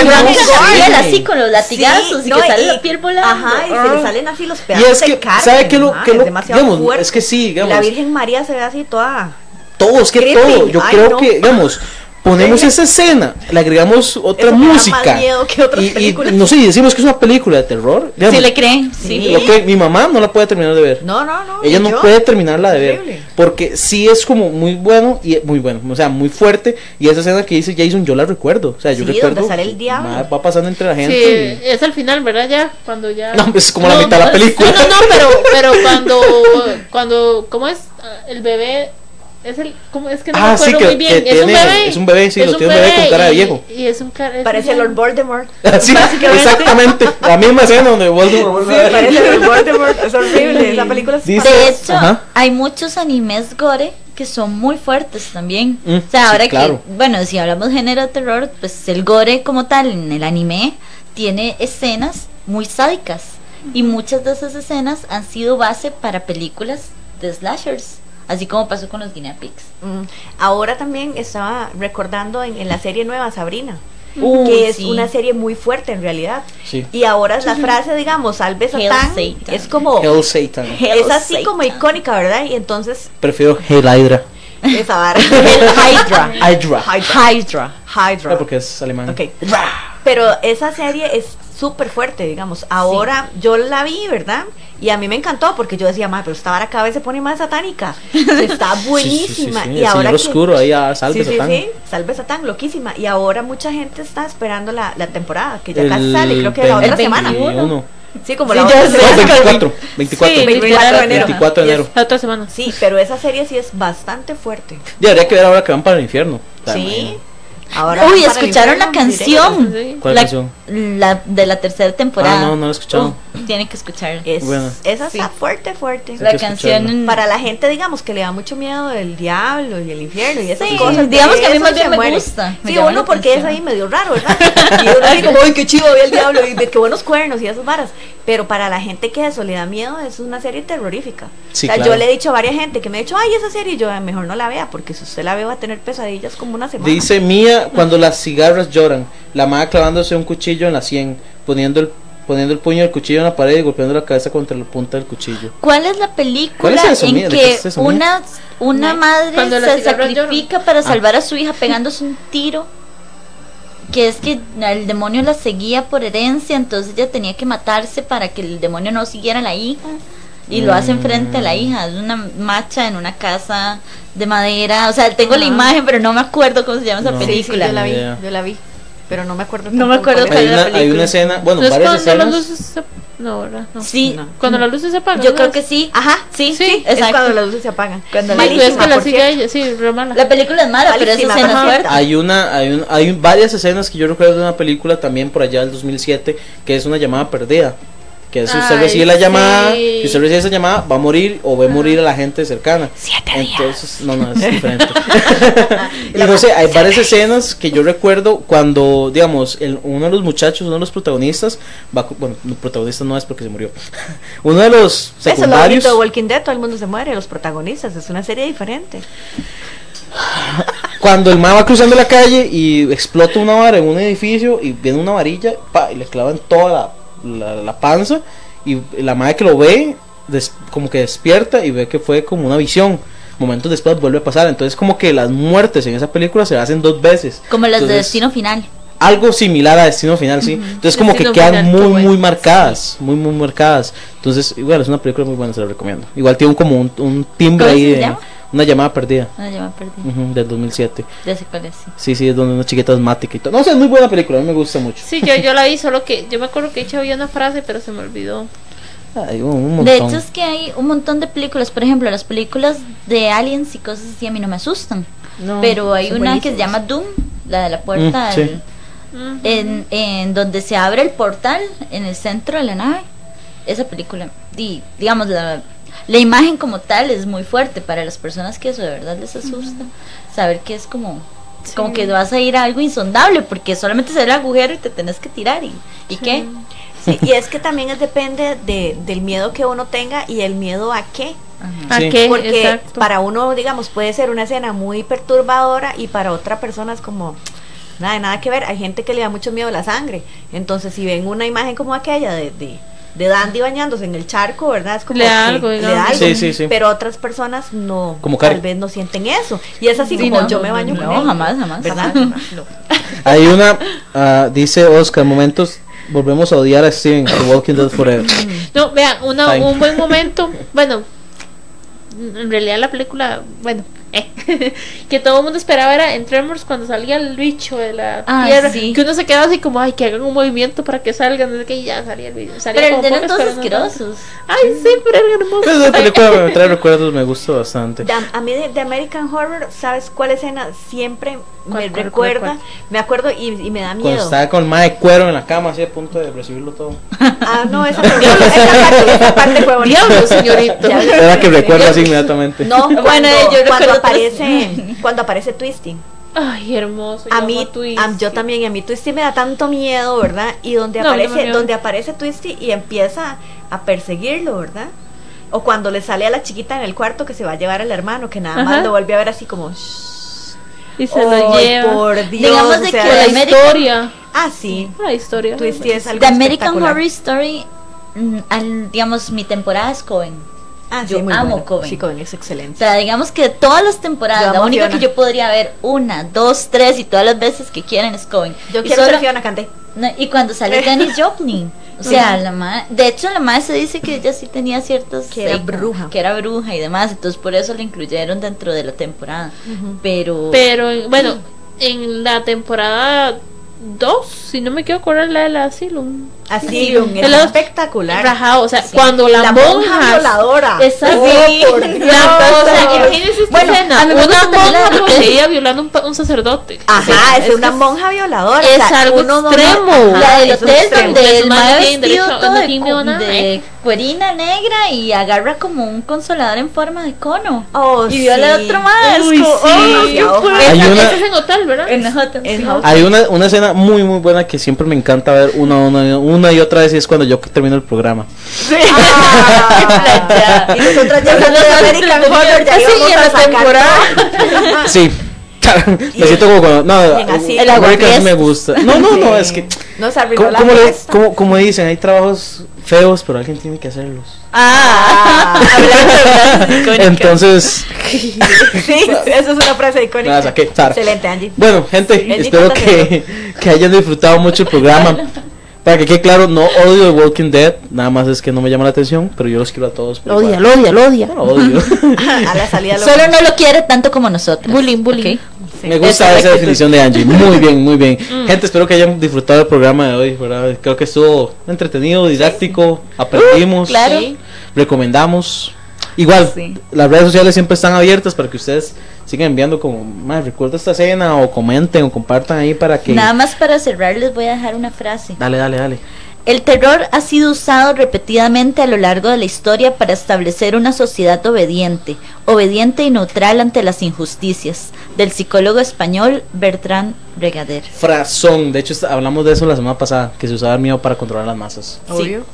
piel así con los latigazos y no, que sale y- la piel volando. Ajá, y se Ah. le salen así los Y pedazos es que. ¿sabe qué lo- ah, lo- demasiado digamos, fuerte. es que sí, digamos. La Virgen María se ve así toda. todo, es que Creepy. todo. Yo Ay, creo no. que, digamos, ponemos esa escena, le agregamos otra música. más miedo que otras y, y no sé, y decimos que es una película de terror. digamos, Sí le creen, sí. Lo que mi mamá no la puede terminar de ver. No, no, no. Ella ¿y no yo? puede terminarla de ver. Porque sí es como muy bueno y muy bueno, o sea, muy fuerte. Y esa escena que dice Jason, yo la recuerdo. O sea, yo Sí, recuerdo. donde sale el diablo. Va pasando entre la gente. Sí, es al final, ¿verdad? Ya, cuando ya... No, es como la mitad de la película. No, no, no, pero, pero cuando, cuando, ¿cómo es? Ah, El bebé, es el, ¿cómo es que no Ah, me sí, acuerdo que- muy bien? que es un tiene- bebé. es un bebé, sí, lo tiene un bebé con cara de viejo. Y, es un cara... es Parece un- Lord Voldemort. Sí, exactamente. La misma escena donde Voldemort Sí, parece Lord Voldemort. Es horrible. Esa película es Dice- De hecho, Ajá. hay muchos animes gore que son muy fuertes también. Mm, o sea, sí, ahora claro. que, bueno, si hablamos género de terror, pues el gore como tal en el anime tiene escenas muy sádicas. Y muchas de esas escenas han sido base para películas de slashers. Así como pasó con los guinea pigs. Mm. Ahora también estaba recordando en, en la serie nueva Sabrina. uh, que es una serie muy fuerte en realidad. Y ahora es la frase, digamos, salve Satán, es como... Hell Satan. Es así como icónica, ¿verdad? Y entonces... Prefiero Hell Hydra. Esa vara. Hydra. Hydra. Hydra. Hydra. porque es alemán. Okay. Pero esa serie es súper fuerte, digamos. Ahora yo la vi, ¿verdad? Y a mí me encantó porque yo decía, ma, pero esta vara cada vez se pone más satánica. Está buenísima. y ahora oscuro, ahí a Salve Satán. Sí, sí, Salve Satán, loquísima. Y ahora mucha gente está esperando la, la temporada, que ya casi sale, creo que la otra semana. Sí, como la otra semana. 24, 24, sí, 24 de enero. 24 de enero. La otra semana. Sí, pero esa serie sí es bastante fuerte. Y habría que ver ahora que van para el infierno. Sí. Uy, escucharon la canción. ¿Cuál la, canción? La de la tercera temporada. Ah, no, no la he escuchado. Uh, tienen que escuchar. Es, bueno. Esa está fuerte, fuerte. La canción. Para la gente, digamos, que le da mucho miedo el diablo y el infierno y esas cosas. Digamos que a mí más bien me gusta. sí, uno porque es ahí medio raro, ¿verdad? y uno así como, uy, qué chido, ve el diablo y qué buenos cuernos y esas varas. Pero para la gente que eso le da miedo, es una serie terrorífica. o sea, yo le he dicho a varias gente que me ha dicho, ay, esa serie, yo mejor no la vea, porque si usted la ve va a tener pesadillas como una semana. Dice Mía, cuando las cigarras lloran, la madre clavándose un cuchillo en la sien, poniendo el poniendo el puño del cuchillo en la pared y golpeando la cabeza contra la punta del cuchillo. ¿Cuál es la película en que una, una madre se sacrifica para salvar a su hija pegándose un tiro? Que es que el demonio la seguía por herencia, entonces ella tenía que matarse para que el demonio no siguiera a la hija. Y lo hace frente a la hija. Es una macha en una casa de madera. O sea, tengo la imagen, pero no me acuerdo cómo se llama esa película. yo la vi, yo la vi. Pero no me acuerdo. No me acuerdo cuál hay, una, hay una escena, bueno, varias escenas. No, ¿verdad? No. Sí. Cuando las luces se apagan. Yo creo que sí. Ajá, sí, sí. Es cuando las luces se apagan. Cuando Malísima, es que la sigue ella, sí, mala. La película es mala, pero esa escena es fuerte. Hay una, hay, un, hay varias escenas que yo recuerdo de una película también por allá del 2007 que es una llamada perdida que si usted recibe la llamada, si usted recibe esa llamada, va a morir o ve morir a la gente cercana. Siete Entonces, no, no, es diferente. y no sé, hay varias escenas que yo recuerdo cuando, digamos, el, uno de los muchachos, uno de los protagonistas, va, bueno, el protagonista no es porque se murió. uno de los secundarios. Eso lo Walking Dead, todo el mundo se muere, los protagonistas, es una serie diferente. Cuando el ma va cruzando la calle y explota una vara en un edificio y viene una varilla pa, y le clavan toda la la, panza y la madre que lo ve como que despierta y ve que fue como una visión. Momentos después vuelve a pasar. Entonces como que las muertes en esa película se hacen dos veces. Como las de Destino Final. Algo similar a Destino Final, sí. Entonces como que quedan muy, muy marcadas. Muy, muy marcadas. Entonces, igual es una película muy buena, se la recomiendo. Igual tiene como un, timbre ahí de... Una llamada perdida. Una llamada perdida. del 2007. Ya sé cuál es. Sí, sí, es donde una chiquita asmática y todo. No sé, es muy buena película, a mí me gusta mucho. Sí, yo, yo la vi, solo que yo me acuerdo que he hecho había una frase, pero se me olvidó. Hay un, montón. De hecho, es que hay un montón de películas. Por ejemplo, las películas de aliens y cosas así a mí no me asustan. pero hay una que se llama Doom, la de la puerta. Mm, en, en donde se abre el portal en el centro de la nave. Esa película, y, digamos, la la imagen como tal es muy fuerte para las personas que eso de verdad les asusta. Saber que es como, como que vas a ir a algo insondable porque solamente se ve el agujero y te tenés que tirar y, ¿y qué. y es que también es, depende de, del miedo que uno tenga y el miedo a qué. ¿A qué? Porque para uno, digamos, puede ser una escena muy perturbadora y para otra persona es como nada, nada que ver. Hay gente que le da mucho miedo a la sangre. Entonces, si ven una imagen como aquella de de Dandy bañándose en el charco, ¿verdad? Es como le da algo, le da algo sí, sí, sí. pero otras personas no, como tal vez no sienten eso. Y es así como yo me baño no, con él. jamás, jamás. ¿Verdad? Hay una, uh, dice Oscar, momentos volvemos a odiar a Steven, The Walking Dead Forever. No, vean, una, un buen momento, bueno, en realidad la película, bueno, eh, que todo el mundo esperaba era en Tremors cuando salía el bicho de la ah, tierra. Que uno se quedaba así como, ay, que hagan un movimiento para que salgan. Desde que ya salía el bicho. pero eran todos asquerosos. Ay, sí, pero eran hermosos. La película me trae recuerdos, me gustó bastante. a mí de, American Horror, ¿sabes cuál escena siempre me recuerda? Me acuerdo y, me da miedo. Cuando estaba con más de cuero en la cama, así a punto de recibirlo todo. Ah, no, esa, parte, esa parte fue bonita. Diablo, señorito. Era que recuerdas inmediatamente. No, bueno, yo cuando aparece, cuando aparece Twisting. Ay, hermoso. A mí, yo también, y a mí Twisty me da tanto miedo, ¿verdad? Y donde aparece, donde aparece Twisty y empieza a perseguirlo, ¿verdad? O cuando le sale a la chiquita en el cuarto que se va a llevar al hermano, que nada más lo vuelve a ver así como. y se lo lleva. Por Dios, Digamos de o sea, que la American- historia. Ah, sí. La historia. Twisty es algo The American. Horror Story, mm, al- digamos, mi temporada es Coven. Ah, sí, yo muy amo bueno. Coven. Sí, Coven es O excelente. sea, digamos que de todas las temporadas, la única Fiona. que yo podría ver una, dos, tres y todas las veces que quieran es Coven. Yo Y quiero solo- ser Fiona. No, y cuando sale Janis Joplin. O sea, la ma- de hecho la madre se dice que ella sí tenía ciertas Que era bruja. que era bruja y demás, entonces por eso la incluyeron dentro de la temporada. Pero Pero bueno, en la temporada 2, si no me quiero acordar la de Asylum, es El otro- espectacular. Rajado, o sea, cuando la, La monja monja violadora. Exacto. Oh, por La- o sea, imagínense esta Bueno, escena, una monja poseída violando un, pa- un sacerdote. Ajá, Sí, es, una monja violadora. es o sea, algo no- extremo. Ajá, la del es un hotel donde el derecho todo no de, cuerina negra y agarra como un consolador en forma de cono. Oh, y viola sí. a otro más. Uy, sí. oh, qué Ojalá. fuerte. Hay una- es en hotel, ¿verdad? En la Hot- En sí. Hot- Hay una, una escena muy muy buena que siempre me encanta ver una, una, una y otra vez y es cuando yo termino el programa. Ah, y nosotras ya de American Horror, ya Sí, a la sacar temporada. Sí. me siento como cuando no, el American sí me gusta. No, no, no, Sí. es que Nos arruinó como, la como, le- como, como dicen, hay trabajos feos, pero alguien tiene que hacerlos. Ah, hablando de frases icónicas. Entonces, Sí, eso es una frase icónica. Nada, saqué, Sara. Excelente, Angie. Bueno, gente, ni espero que, que hayan disfrutado mucho el programa. Para que quede claro, no odio The Walking Dead, nada más es que no me llama la atención, pero yo los quiero a todos. odia, lo odia, lo odia. No lo odio. A la salida lo Solo no lo quiere tanto como nosotros. Bullying, bullying. me gusta Esa definición de Angie. Muy bien, muy bien. Gente, espero que hayan disfrutado el programa de hoy. ¿verdad? Creo que estuvo entretenido, didáctico, aprendimos, claro. recomendamos. Igual, Sí. las redes sociales siempre están abiertas para que ustedes sigan enviando como, más recuerda esta escena o comenten o compartan ahí para que... Nada más para cerrar les voy a dejar una frase. Dale, dale, dale. El terror ha sido usado repetidamente a lo largo de la historia para establecer una sociedad obediente, obediente y neutral ante las injusticias, del psicólogo español Bertrand Regader. Frazón, de hecho hablamos de eso la semana pasada, que se usaba el miedo para controlar las masas. Obvio.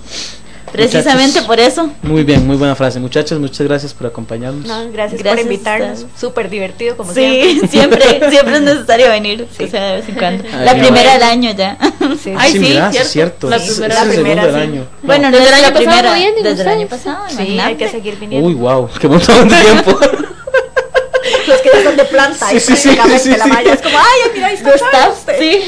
Precisamente Muchachos. por eso. Muy bien, muy buena frase. Muchachos, muchas gracias por acompañarnos. No, gracias, Gracias por invitarnos. ustedes. Súper divertido, como Sí, siempre. siempre, siempre es necesario venir, o sea, de vez en cuando. Ay, La primera del año ya. Sí. Ay, sí, sí, mira, cierto. cierto. La primera- la primera, segundo del sí. año. Bueno, Desde no el año pasado primera, no vienen desde el año ustedes. pasado, Sí, hay imagínate. que seguir viniendo. Uy, wow, qué montón de tiempo. Los que ya son de planta, Sí, y sí, sí, prácticamente sí, la sí. malla es como, ay, mira, ahí está. Gustav, sí.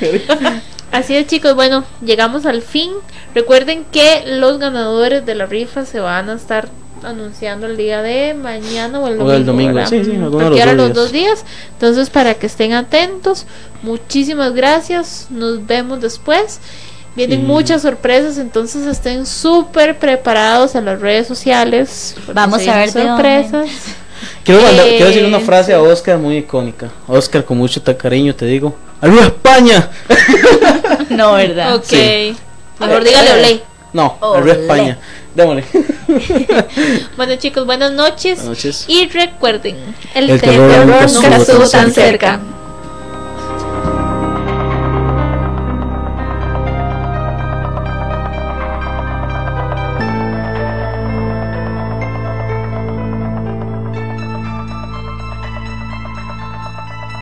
Así es chicos, bueno, llegamos al fin. Recuerden que los ganadores de la rifa se van a estar anunciando el día de mañana o el O domingo. el domingo, sí, sí, los dos los dos días. Entonces, para que estén atentos, muchísimas gracias. Nos vemos después. Vienen Y- muchas sorpresas, entonces estén súper preparados en las redes sociales. Vamos a ver de sorpresas. Quiero, mandar- Eh, quiero decir una frase a Oscar muy icónica. Oscar, con mucho cariño te digo. ¡Arriba España! No, ¿verdad? Ok. Sí. Mejor dígale Olé. No, Olé. arriba España. Démosle. Bueno chicos, buenas noches. Buenas noches. Y recuerden, el, El terror, terror nunca estuvo tan tan cerca. cerca.